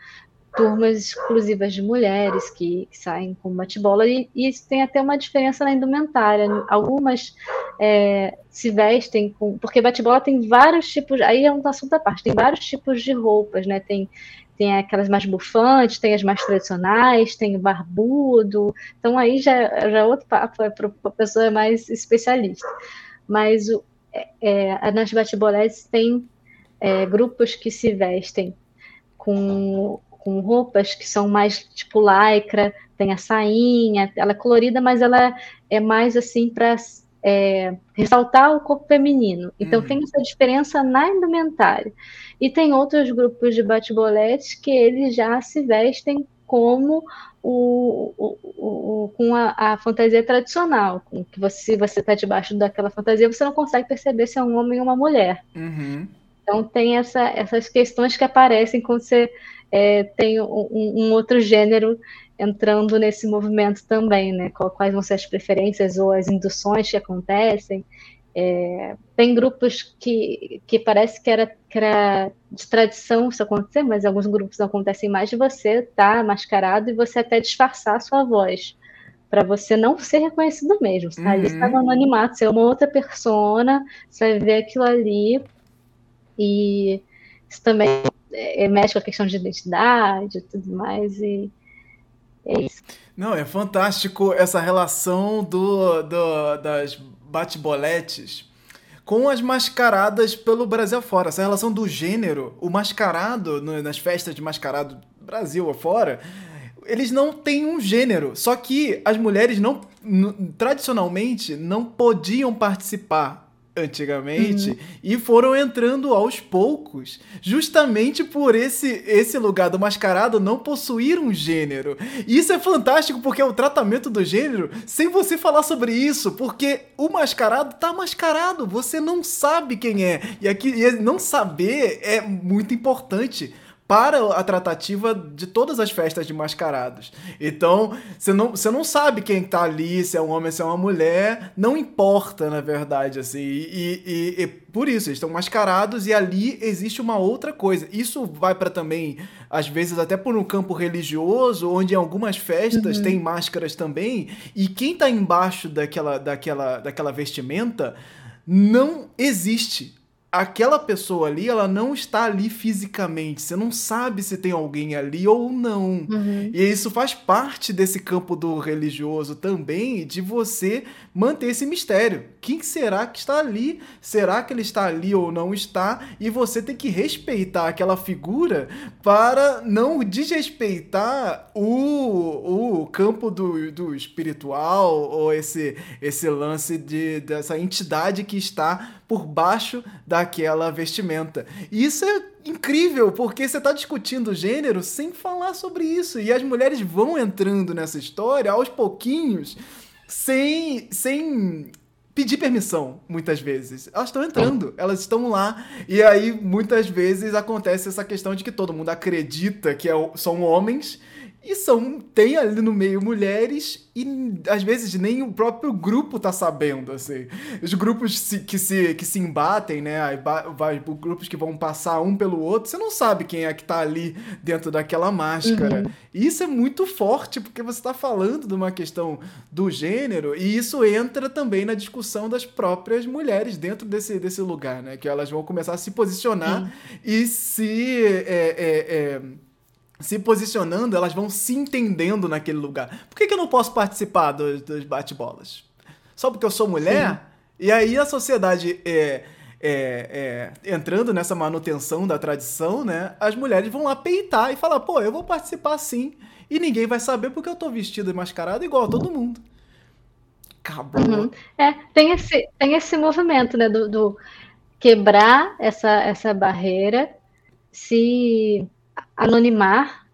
turmas exclusivas de mulheres que, que saem com bate-bola, e, e, isso tem até uma diferença na indumentária. Algumas é, se vestem com. Porque bate-bola tem vários tipos. Aí é um assunto à parte, tem vários tipos de roupas, né? Tem, tem aquelas mais bufantes, tem as mais tradicionais, tem o barbudo. Então aí já, já é outro papo, é para a pessoa mais especialista. Mas o, é, é nas bate-boletes tem é, grupos que se vestem com com roupas que são mais tipo lycra, tem a sainha, ela é colorida, mas ela é mais assim para é, ressaltar o corpo feminino. Então uhum. tem essa diferença na indumentária. E tem outros grupos de bate-boletes que eles já se vestem como o, o, o, com a, a, fantasia tradicional, com que você, se você está debaixo daquela fantasia, você não consegue perceber se é um homem ou uma mulher. Uhum. Então tem essa, essas questões que aparecem quando você é, tem um, um, outro gênero entrando nesse movimento também, né? Quais vão ser as preferências ou as induções que acontecem. É, tem grupos que, que parece que era, que era de tradição isso acontecer, mas alguns grupos acontecem mais de você estar tá mascarado e você até disfarçar a sua voz, para você não ser reconhecido mesmo. Você uhum. ali está no anonimato, você é uma outra persona, você vai ver aquilo ali e isso também é, é, mexe com a questão de identidade e tudo mais, e é isso. Não, é fantástico essa relação do, do das bate-boletes com as mascaradas pelo Brasil afora. Essa relação do gênero, o mascarado no, nas festas de mascarado Brasil afora, eles não têm um gênero. Só que as mulheres não tradicionalmente não podiam participar antigamente uhum. e foram entrando aos poucos, justamente por esse esse lugar do mascarado não possuir um gênero. E isso é fantástico porque é o tratamento do gênero sem você falar sobre isso, porque o mascarado tá mascarado, você não sabe quem é. E aqui e não saber é muito importante para a tratativa de todas as festas de mascarados. Então, você não, você não sabe quem tá ali, se é um homem, se é uma mulher, não importa, na verdade, assim. E, e, e por isso, eles estão mascarados e ali existe uma outra coisa. Isso vai para também, às vezes, até por um campo religioso, onde em algumas festas uhum. tem máscaras também, e quem tá embaixo daquela, daquela, daquela vestimenta não existe aquela pessoa ali, ela não está ali fisicamente. Você não sabe se tem alguém ali ou não. Uhum. E isso faz parte desse campo do religioso também, de você manter esse mistério. Quem será que está ali? Será que ele está ali ou não está? E você tem que respeitar aquela figura para não desrespeitar o, o campo do, do espiritual ou esse, esse lance de, dessa entidade que está por baixo daquela vestimenta. E isso é incrível, porque você está discutindo gênero sem falar sobre isso. E as mulheres vão entrando nessa história aos pouquinhos, sem, sem pedir permissão, muitas vezes. Elas estão entrando, elas estão lá. E aí, muitas vezes, acontece essa questão de que todo mundo acredita que é, são homens e são, tem ali no meio mulheres e às vezes nem o próprio grupo tá sabendo, assim. Os grupos se, que, se, que se embatem, né? Aí vai, grupos que vão passar um pelo outro, você não sabe quem é que tá ali dentro daquela máscara. Uhum. E isso é muito forte, porque você tá falando de uma questão do gênero, e isso entra também na discussão das próprias mulheres dentro desse, desse lugar, né? Que elas vão começar a se posicionar uhum. e se. É, é, é, se posicionando, elas vão se entendendo naquele lugar. Por que, que eu não posso participar dos, dos bate-bolas? Só porque eu sou mulher? Sim. E aí a sociedade é, é, é, entrando nessa manutenção da tradição, né? As mulheres vão lá peitar e falar, pô, eu vou participar sim. E ninguém vai saber porque eu tô vestida e mascarada igual a todo mundo. Acabou. Uhum. É, tem esse, tem esse movimento, né? Do, do quebrar essa, essa barreira, se anonimar,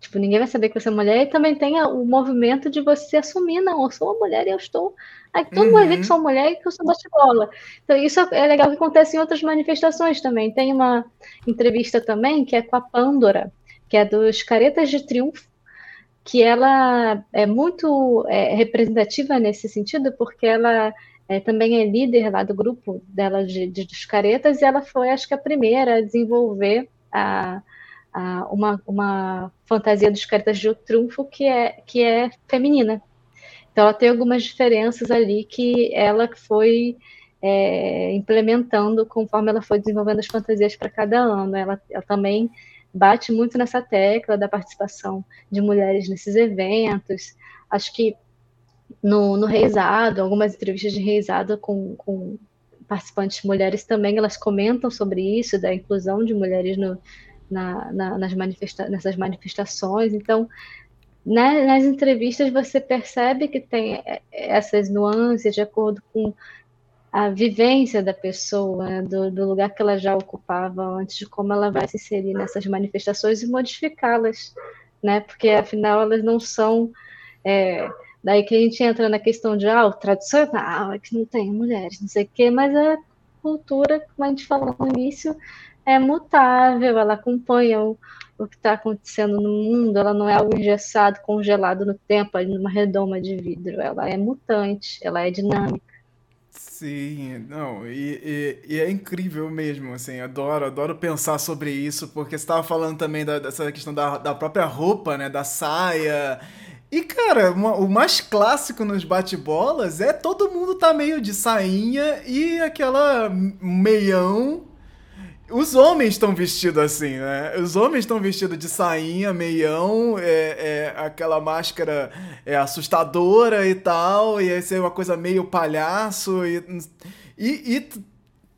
Tipo, ninguém vai saber que você é mulher. E também tem o movimento de você assumir, não, eu sou uma mulher e eu estou. Aí todo mundo vai ver que uhum. sou mulher e que eu sou bate-bola. Então, isso é legal que acontece em outras manifestações também. Tem uma entrevista também que é com a Pândora, que é dos Caretas de Triunfo, que ela é muito é, representativa nesse sentido, porque ela é, também é líder lá do grupo dela de, de, dos caretas, e ela foi, acho que, a primeira a desenvolver a, uma, uma fantasia dos caretas de triunfo que é, que é feminina. Então, ela tem algumas diferenças ali que ela foi é, implementando conforme ela foi desenvolvendo as fantasias para cada ano. Ela, ela também bate muito nessa tecla da participação de mulheres nesses eventos. Acho que no, no Reisado, algumas entrevistas de Reisado com, com participantes mulheres também, elas comentam sobre isso, da inclusão de mulheres no, na, na, nas manifesta nessas manifestações. Então, né, nas entrevistas você percebe que tem essas nuances de acordo com a vivência da pessoa, né, do, do, lugar que ela já ocupava antes, de como ela vai se inserir nessas manifestações e modificá-las, né? Porque afinal elas não são é, daí que a gente entra na questão de ah, tradicional é que não tem mulheres, não sei o quê, mas a cultura, como a gente falou no início, é mutável, ela acompanha o, o que está acontecendo no mundo, ela não é algo engessado, congelado no tempo, ali numa redoma de vidro, ela é mutante, ela é dinâmica. Sim, não, e, e, e, é incrível mesmo, assim, adoro, adoro pensar sobre isso, porque você estava falando também da, dessa questão da, da própria roupa, né, da saia, e cara, uma, o mais clássico nos bate-bolas é todo mundo tá meio de sainha e aquela meião os homens estão vestidos assim, né? Os homens estão vestidos de sainha, meião, é, é, aquela máscara é assustadora e tal, e essa é uma coisa meio palhaço, e, e, e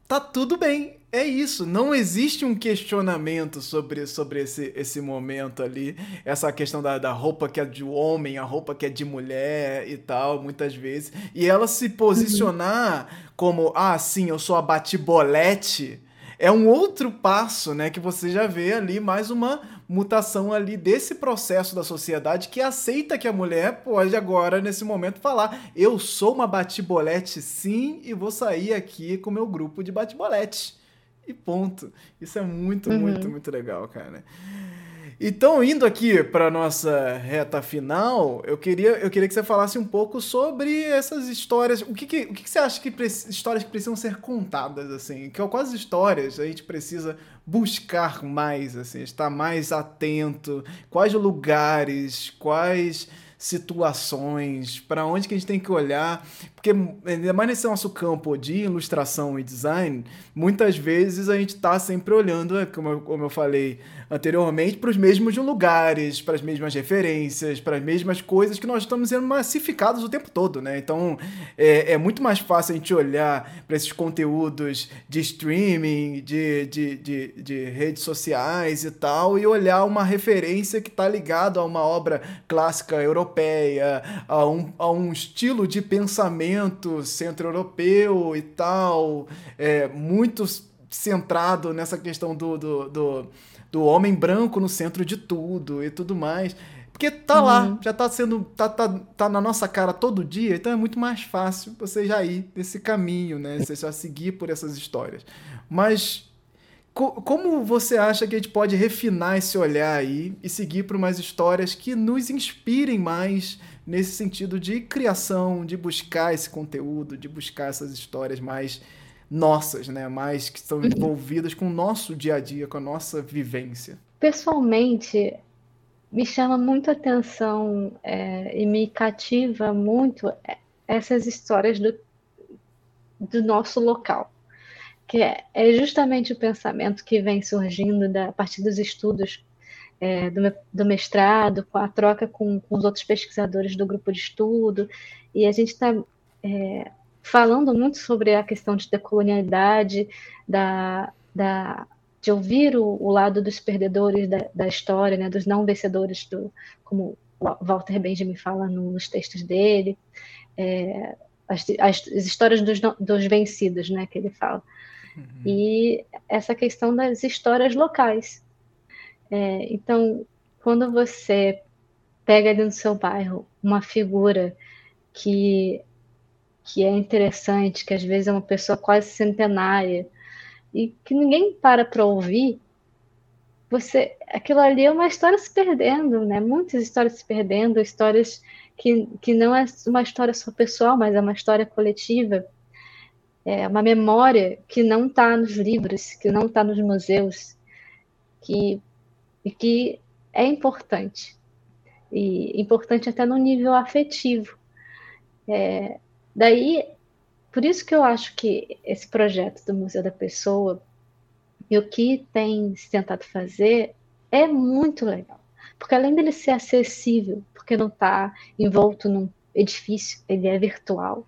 tá tudo bem. É isso, não existe um questionamento sobre, sobre esse, esse momento ali, essa questão da, da roupa que é de homem, a roupa que é de mulher e tal, muitas vezes. E ela se posicionar como, ah, sim, eu sou a batibolete, é um outro passo, né, que você já vê ali mais uma mutação ali desse processo da sociedade que aceita que a mulher pode agora nesse momento falar: "Eu sou uma batibolete sim e vou sair aqui com meu grupo de batibolete". E ponto. Isso é muito, uhum. muito, muito legal, cara. Então, indo aqui para nossa reta final, eu queria, eu queria que você falasse um pouco sobre essas histórias. O que, que o que, que você acha que histórias que precisam ser contadas, assim? Que quais histórias a gente precisa buscar mais, assim, estar mais atento? Quais lugares, quais situações, para onde que a gente tem que olhar, porque ainda mais nesse nosso campo de ilustração e design, muitas vezes a gente está sempre olhando, é, como eu, como eu falei anteriormente, para os mesmos lugares, para as mesmas referências, para as mesmas coisas que nós estamos sendo massificados o tempo todo, né? Então é, é muito mais fácil a gente olhar para esses conteúdos de streaming, de, de, de, de, redes sociais e tal, e olhar uma referência que está ligada a uma obra clássica europeia, a um, a um estilo de pensamento centro-europeu e tal, é, muito centrado nessa questão do, do, do do homem branco no centro de tudo e tudo mais. Porque tá uhum. lá, já tá sendo. Tá, tá, tá na nossa cara todo dia, então é muito mais fácil você já ir nesse caminho, né? Você já seguir por essas histórias. Mas co como você acha que a gente pode refinar esse olhar aí e seguir para umas histórias que nos inspirem mais nesse sentido de criação, de buscar esse conteúdo, de buscar essas histórias mais nossas, né? Mais que estão uhum. envolvidas com o nosso dia a dia, com a nossa vivência. Pessoalmente, me chama muito atenção é, e me cativa muito é, essas histórias do, do nosso local, que é, é justamente o pensamento que vem surgindo da, a partir dos estudos é, do, do, mestrado, com a troca com, com, os outros pesquisadores do grupo de estudo, e a gente está é, falando muito sobre a questão de decolonialidade, da, da, de ouvir o, o lado dos perdedores da, da história, né, dos não vencedores, do, como Walter Benjamin fala nos textos dele, é, as, as, histórias dos, dos vencidos, né, que ele fala. Uhum. E essa questão das histórias locais. É, então, quando você pega ali no seu bairro uma figura que, que é interessante, que às vezes é uma pessoa quase centenária e que ninguém para para ouvir, você, aquilo ali é uma história se perdendo, né? Muitas histórias se perdendo, histórias que, que não é uma história só pessoal, mas é uma história coletiva. É uma memória que não está nos livros, que não está nos museus, que, e que é importante. E importante até no nível afetivo. É, daí, por isso que eu acho que esse projeto do Museu da Pessoa e o que tem se tentado fazer é muito legal. Porque além dele ser acessível, porque não está envolto num edifício, ele é virtual,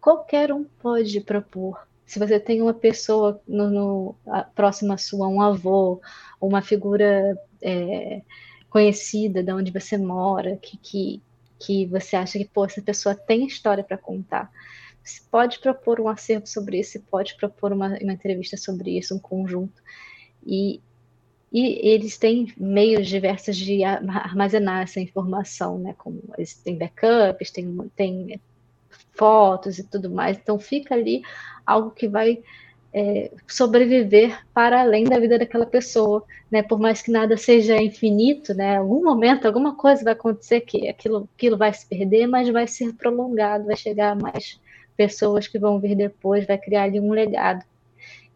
qualquer um pode propor. Se você tem uma pessoa no, no próxima sua, um avô, uma figura é, conhecida de onde você mora, que, que, que você acha que pô, essa pessoa tem história para contar, você pode propor um acervo sobre isso, você pode propor uma, uma entrevista sobre isso, um conjunto. E, e eles têm meios diversos de armazenar essa informação, né? Como eles têm backups, têm, têm fotos e tudo mais. Então fica ali algo que vai é, sobreviver para além da vida daquela pessoa, né? Por mais que nada seja infinito, né? Algum momento, alguma coisa vai acontecer que aquilo, aquilo vai se perder, mas vai ser prolongado, vai chegar a mais pessoas que vão vir depois, vai criar ali um legado.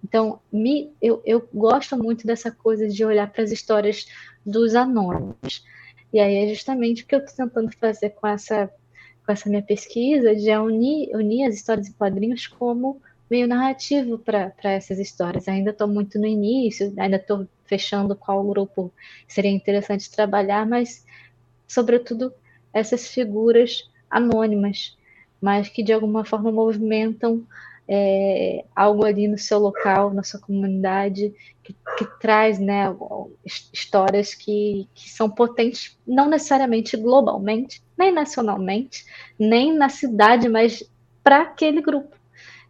Então, me, eu, eu gosto muito dessa coisa de olhar para as histórias dos anônimos. E aí é justamente o que eu estou tentando fazer com essa, com essa minha pesquisa, de unir, unir as histórias em quadrinhos como meio narrativo para essas histórias. Ainda estou muito no início, ainda estou fechando qual grupo seria interessante trabalhar, mas, sobretudo, essas figuras anônimas mas que de alguma forma movimentam é, algo ali no seu local, na sua comunidade, que, que traz né, histórias que, que são potentes, não necessariamente globalmente, nem nacionalmente, nem na cidade, mas para aquele grupo.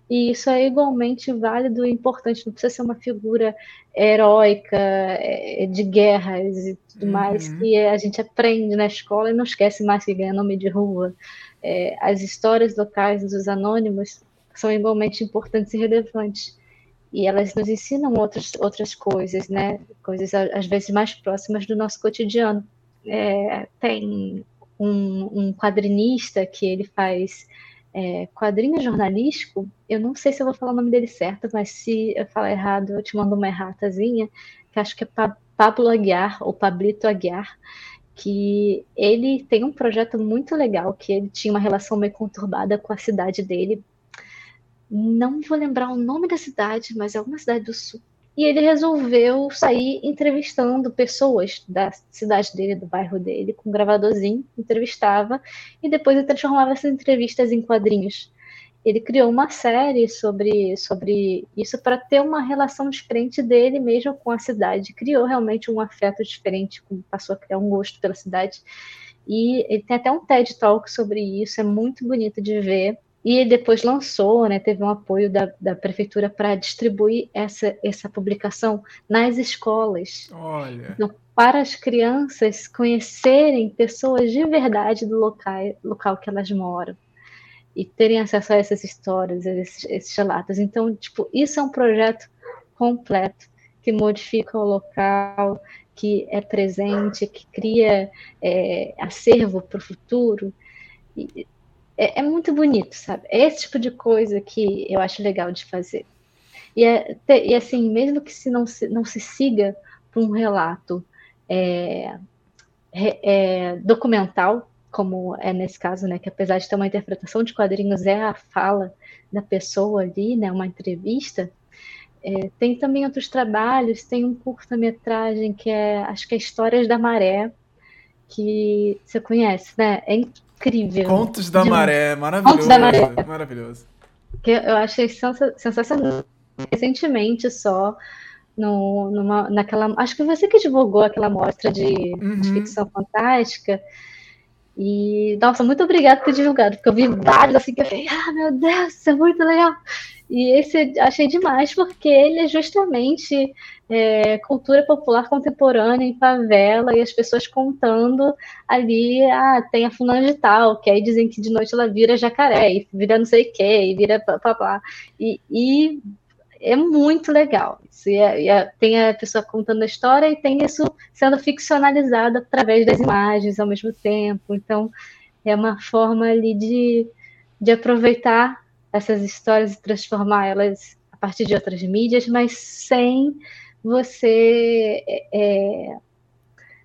E isso é igualmente válido e importante, não precisa ser uma figura heróica, é, de guerras e tudo uhum. mais, que a gente aprende na escola e não esquece mais que ganha nome de rua é, as histórias locais dos anônimos são igualmente importantes e relevantes. E elas nos ensinam outras, outras coisas, né? Coisas às vezes mais próximas do nosso cotidiano. É, tem um, um, quadrinista que ele faz é, quadrinho jornalístico. Eu não sei se eu vou falar o nome dele certo, mas se eu falar errado, eu te mando uma erratazinha, que acho que é Pablo Aguiar, ou Pablito Aguiar que ele tem um projeto muito legal, que ele tinha uma relação meio conturbada com a cidade dele. Não vou lembrar o nome da cidade, mas é alguma cidade do sul. E ele resolveu sair entrevistando pessoas da cidade dele, do bairro dele, com um gravadorzinho, entrevistava, e depois ele transformava essas entrevistas em quadrinhos ele criou uma série sobre, sobre isso para ter uma relação diferente dele mesmo com a cidade. Criou realmente um afeto diferente, passou a criar um gosto pela cidade. E ele tem até um TED Talk sobre isso, é muito bonito de ver. E depois lançou, né, teve um apoio da, da prefeitura para distribuir essa, essa publicação nas escolas. Olha. Então, para as crianças conhecerem pessoas de verdade do local, local que elas moram e terem acesso a essas histórias, esses, esses relatos. Então, tipo, isso é um projeto completo que modifica o local, que é presente, que cria é, acervo para o futuro. E, é, é, muito bonito, sabe? É esse tipo de coisa que eu acho legal de fazer. E, é, e assim, mesmo que se não se, não se siga para um relato é, é, documental, como é nesse caso, né, que apesar de ter uma interpretação de quadrinhos, é a fala da pessoa ali, né, uma entrevista. É, tem também outros trabalhos, tem um curta-metragem que é, acho que é Histórias da Maré, que você conhece, né? É incrível. Contos da. Maré, maravilhoso. Contos da Maré. Maravilhoso. Que eu achei sensacional. Recentemente só, no, numa, naquela. Acho que você que divulgou aquela mostra de, uhum. de ficção fantástica E, nossa, muito obrigada por ter divulgado, porque eu vi vários assim que eu falei, ah, meu Deus, isso é muito legal. E esse achei demais, porque ele é justamente é, cultura popular contemporânea em favela e as pessoas contando ali, ah, tem a fulana de tal, que aí dizem que de noite ela vira jacaré, e vira não sei o que, e vira papá. E, e é muito legal. Isso, e é, é, tem a pessoa contando a história e tem isso sendo ficcionalizado através das imagens ao mesmo tempo. Então, é uma forma ali de, de aproveitar essas histórias e transformar elas a partir de outras mídias, mas sem você é,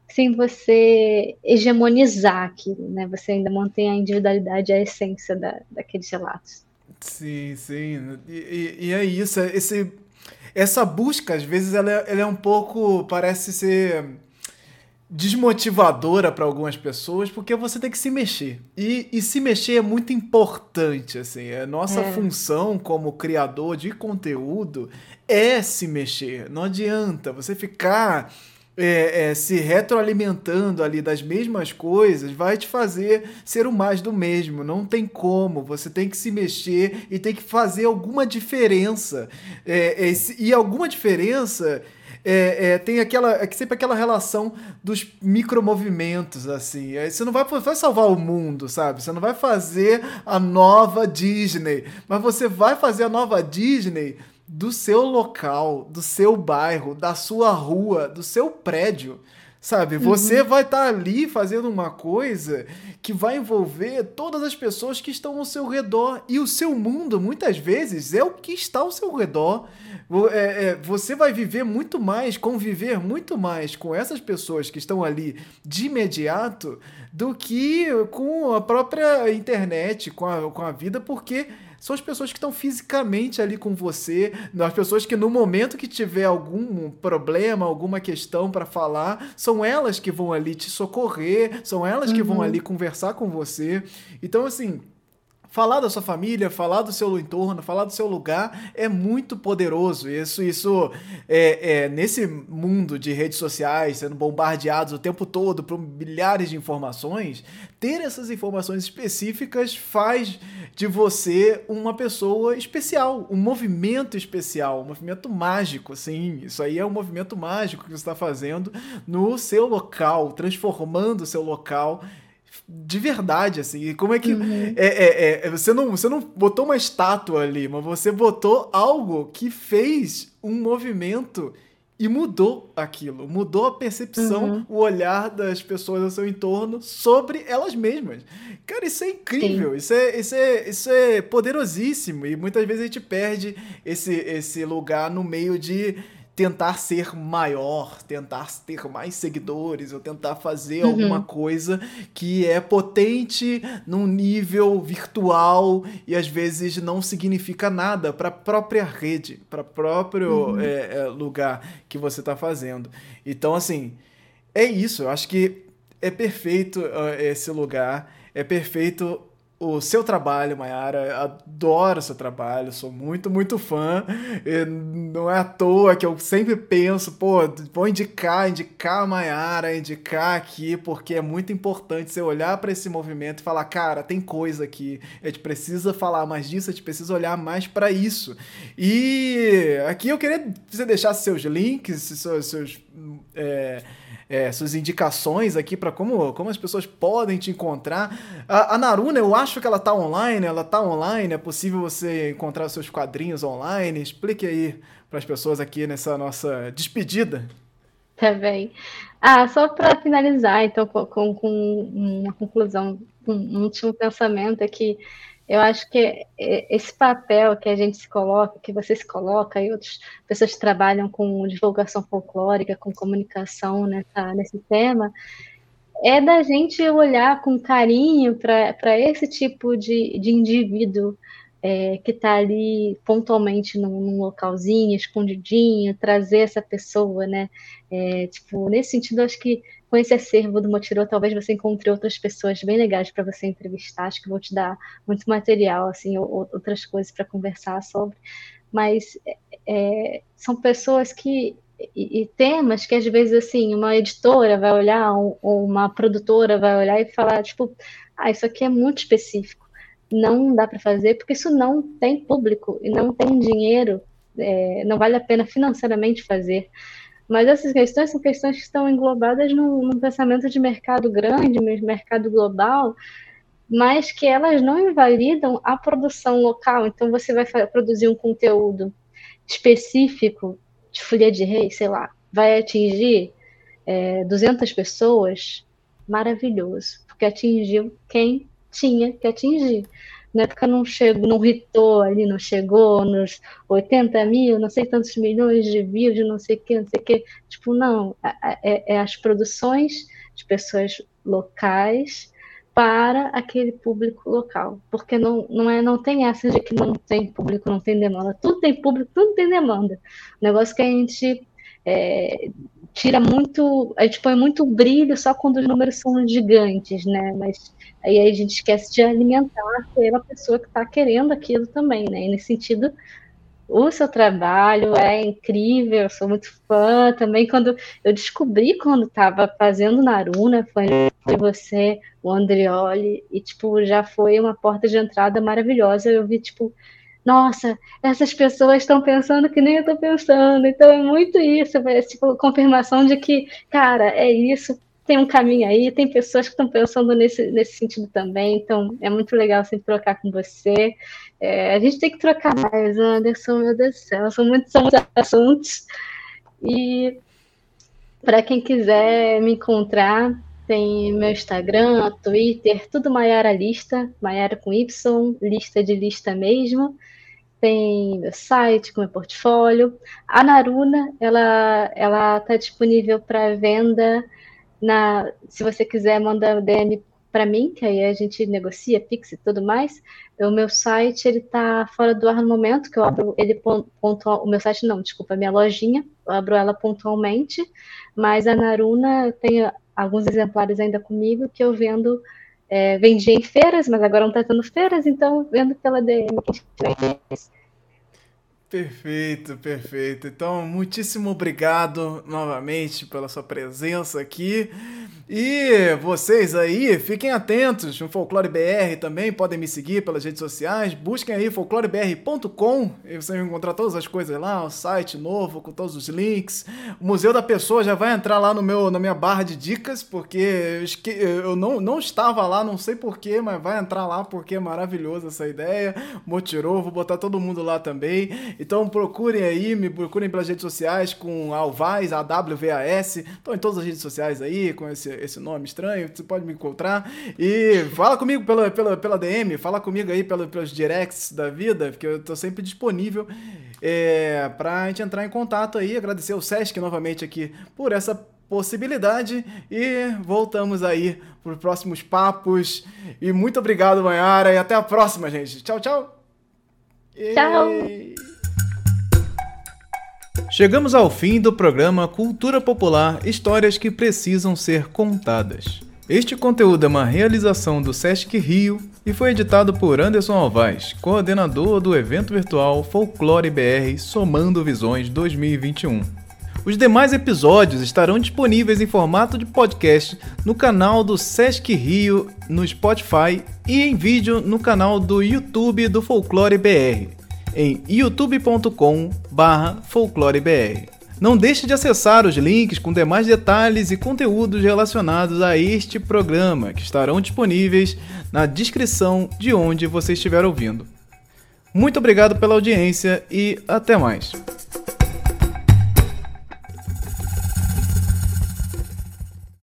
sem você hegemonizar aquilo, né? Você ainda mantém a individualidade, a essência da, daqueles relatos. Sim, sim. E, e, é isso. É esse, essa busca, às vezes, ela, é, ela é um pouco. Parece ser desmotivadora para algumas pessoas, porque você tem que se mexer. E, e se mexer é muito importante, assim. A nossa é. função como criador de conteúdo é se mexer. Não adianta você ficar é, é, se retroalimentando ali das mesmas coisas, vai te fazer ser o mais do mesmo. Não tem como. Você tem que se mexer e tem que fazer alguma diferença. É, é e alguma diferença. É, é, tem aquela é sempre aquela relação dos micromovimentos, assim. Você não vai, vai salvar o mundo, sabe? Você não vai fazer a nova Disney, mas você vai fazer a nova Disney do seu local, do seu bairro, da sua rua, do seu prédio. Sabe, uhum. você vai estar tá ali fazendo uma coisa que vai envolver todas as pessoas que estão ao seu redor. E o seu mundo, muitas vezes, é o que está ao seu redor. É, é, você vai viver muito mais, conviver muito mais com essas pessoas que estão ali de imediato do que com a própria internet, com a, com a vida, porque são as pessoas que estão fisicamente ali com você, as pessoas que no momento que tiver algum problema, alguma questão para falar, são elas que vão ali te socorrer, são elas que vão uhum. ali conversar com você. Então, assim, falar da sua família, falar do seu entorno, falar do seu lugar é muito poderoso. Isso, isso é, é nesse mundo de redes sociais, sendo bombardeados o tempo todo por milhares de informações, ter essas informações específicas faz de você uma pessoa especial, um movimento especial, um movimento mágico, sim. Isso aí é um movimento mágico que você está fazendo no seu local, transformando o seu local de verdade, assim. Como é que. Uhum. É, é, é, você, não, você não botou uma estátua ali, mas você botou algo que fez um movimento e mudou aquilo. Mudou a percepção, uhum. o olhar das pessoas ao seu entorno sobre elas mesmas. Cara, isso é incrível. Isso é, isso, é, isso é poderosíssimo. E muitas vezes a gente perde esse, esse lugar no meio de tentar ser maior, tentar ter mais seguidores, ou tentar fazer uhum. alguma coisa que é potente num nível virtual e às vezes não significa nada para a própria rede, para o próprio uhum. é, é, lugar que você está fazendo. Então, assim, é isso. Eu acho que é perfeito uh, esse lugar, é perfeito o seu trabalho, Mayara. Adoro seu trabalho, sou muito, muito fã. E não é à toa que eu sempre penso, pô, vou indicar, indicar a Mayara, indicar aqui, porque é muito importante você olhar para esse movimento e falar, cara, tem coisa aqui, a gente precisa falar mais disso, a gente precisa olhar mais para isso. E aqui eu queria que você deixasse seus links, seus. seus é, é, suas indicações aqui para como, como as pessoas podem te encontrar. A, a, Naruna, eu acho que ela tá online, ela tá online, é possível você encontrar seus quadrinhos online. Explique aí para as pessoas aqui nessa nossa despedida. Tá bem. Ah, só para finalizar, então, com, com, uma conclusão, um último pensamento é que eu acho que esse papel que a gente se coloca, que você se coloca e outras pessoas que trabalham com divulgação folclórica, com comunicação nessa, nesse tema, é da gente olhar com carinho para esse tipo de, de indivíduo é, que está ali pontualmente num, num, localzinho, escondidinho, trazer essa pessoa, né? É, tipo, nesse sentido, acho que com esse acervo do Motirô, talvez você encontre outras pessoas bem legais para você entrevistar, acho que vou te dar muito material, assim, ou, outras coisas para conversar sobre, mas é, são pessoas que e, e, temas que às vezes assim uma editora vai olhar ou, uma produtora vai olhar e falar tipo, ah, isso aqui é muito específico, não dá para fazer porque isso não tem público e não tem dinheiro, é, não vale a pena financeiramente fazer. Mas essas questões são questões que estão englobadas num, num pensamento de mercado grande, mercado global, mas que elas não invalidam a produção local. Então, você vai produzir um conteúdo específico de Folia de Reis, sei lá, vai atingir é, 200 pessoas, maravilhoso, porque atingiu quem tinha que atingir. Na época não chegou, não ritou ali, não chegou nos 80 mil, não sei tantos milhões de views, não sei o que, não sei o que. Tipo, não, é, é, é as produções de pessoas locais para aquele público local, porque não, não, é, não tem essa de que não tem público, não tem demanda, tudo tem público, tudo tem demanda. O negócio que a gente é, tira muito, a gente põe muito brilho só quando os números são gigantes, né? Mas aí a gente esquece de alimentar aquela pessoa que está querendo aquilo também, né? E nesse sentido, o seu trabalho é incrível, eu sou muito fã também. Quando eu descobri quando estava fazendo Naruna, foi, foi você, o Andrioli, e tipo, já foi uma porta de entrada maravilhosa. Eu vi, tipo, nossa, essas pessoas estão pensando que nem eu estou pensando. Então é muito isso, é tipo confirmação de que, cara, é isso, tem um caminho aí, tem pessoas que estão pensando nesse, nesse sentido também, então é muito legal sempre trocar com você. É, a gente tem que trocar mais, Anderson, meu Deus do céu, são muitos, são muitos assuntos. E para quem quiser me encontrar, tem meu Instagram, Twitter, tudo Maiara Lista, Maiara com Y, lista de lista mesmo. Tem meu site com meu portfólio. A Naruna, ela ela está disponível para venda na, se você quiser, manda DM para mim, que aí a gente negocia, Pix e tudo mais. O meu site, ele tá fora do ar no momento, que eu abro ele pontual, o meu site não, desculpa, a minha lojinha, eu abro ela pontualmente, mas a Naruna tem alguns exemplares ainda comigo que eu vendo, é, vendi em feiras, mas agora não está tendo feiras, então vendo pela DM. Perfeito, perfeito. Então, muitíssimo obrigado novamente pela sua presença aqui. E vocês aí, fiquem atentos no Folclore BR também, podem me seguir pelas redes sociais, busquem aí folclorebr.com e vocês vão encontrar todas as coisas lá, o site novo com todos os links. O Museu da Pessoa já vai entrar lá no meu, na minha barra de dicas, porque eu não, não estava lá, não sei porquê, mas vai entrar lá porque é maravilhoso essa ideia. Motirou, vou botar todo mundo lá também. Então procurem aí, me procurem pelas redes sociais com Alvaz, AWVAS, estão em todas as redes sociais aí, com esse esse nome estranho, você pode me encontrar. E fala comigo pela, pela, pela DM, fala comigo aí pela, pelos directs da vida, porque eu tô sempre disponível é, pra gente entrar em contato aí. Agradecer ao Sesc novamente aqui por essa possibilidade e voltamos aí para os próximos papos. E muito obrigado, Manhara, e até a próxima, gente. Tchau, tchau. Tchau. Chegamos ao fim do programa Cultura Popular Histórias que Precisam Ser Contadas. Este conteúdo é uma realização do Sesc Rio e foi editado por Anderson Alvaz, coordenador do evento virtual Folclore BR Somando Visões 2021. Os demais episódios estarão disponíveis em formato de podcast no canal do Sesc Rio no Spotify e em vídeo no canal do YouTube do Folclore BR em youtube.com/folclorebr. Não deixe de acessar os links com demais detalhes e conteúdos relacionados a este programa, que estarão disponíveis na descrição de onde você estiver ouvindo. Muito obrigado pela audiência e até mais.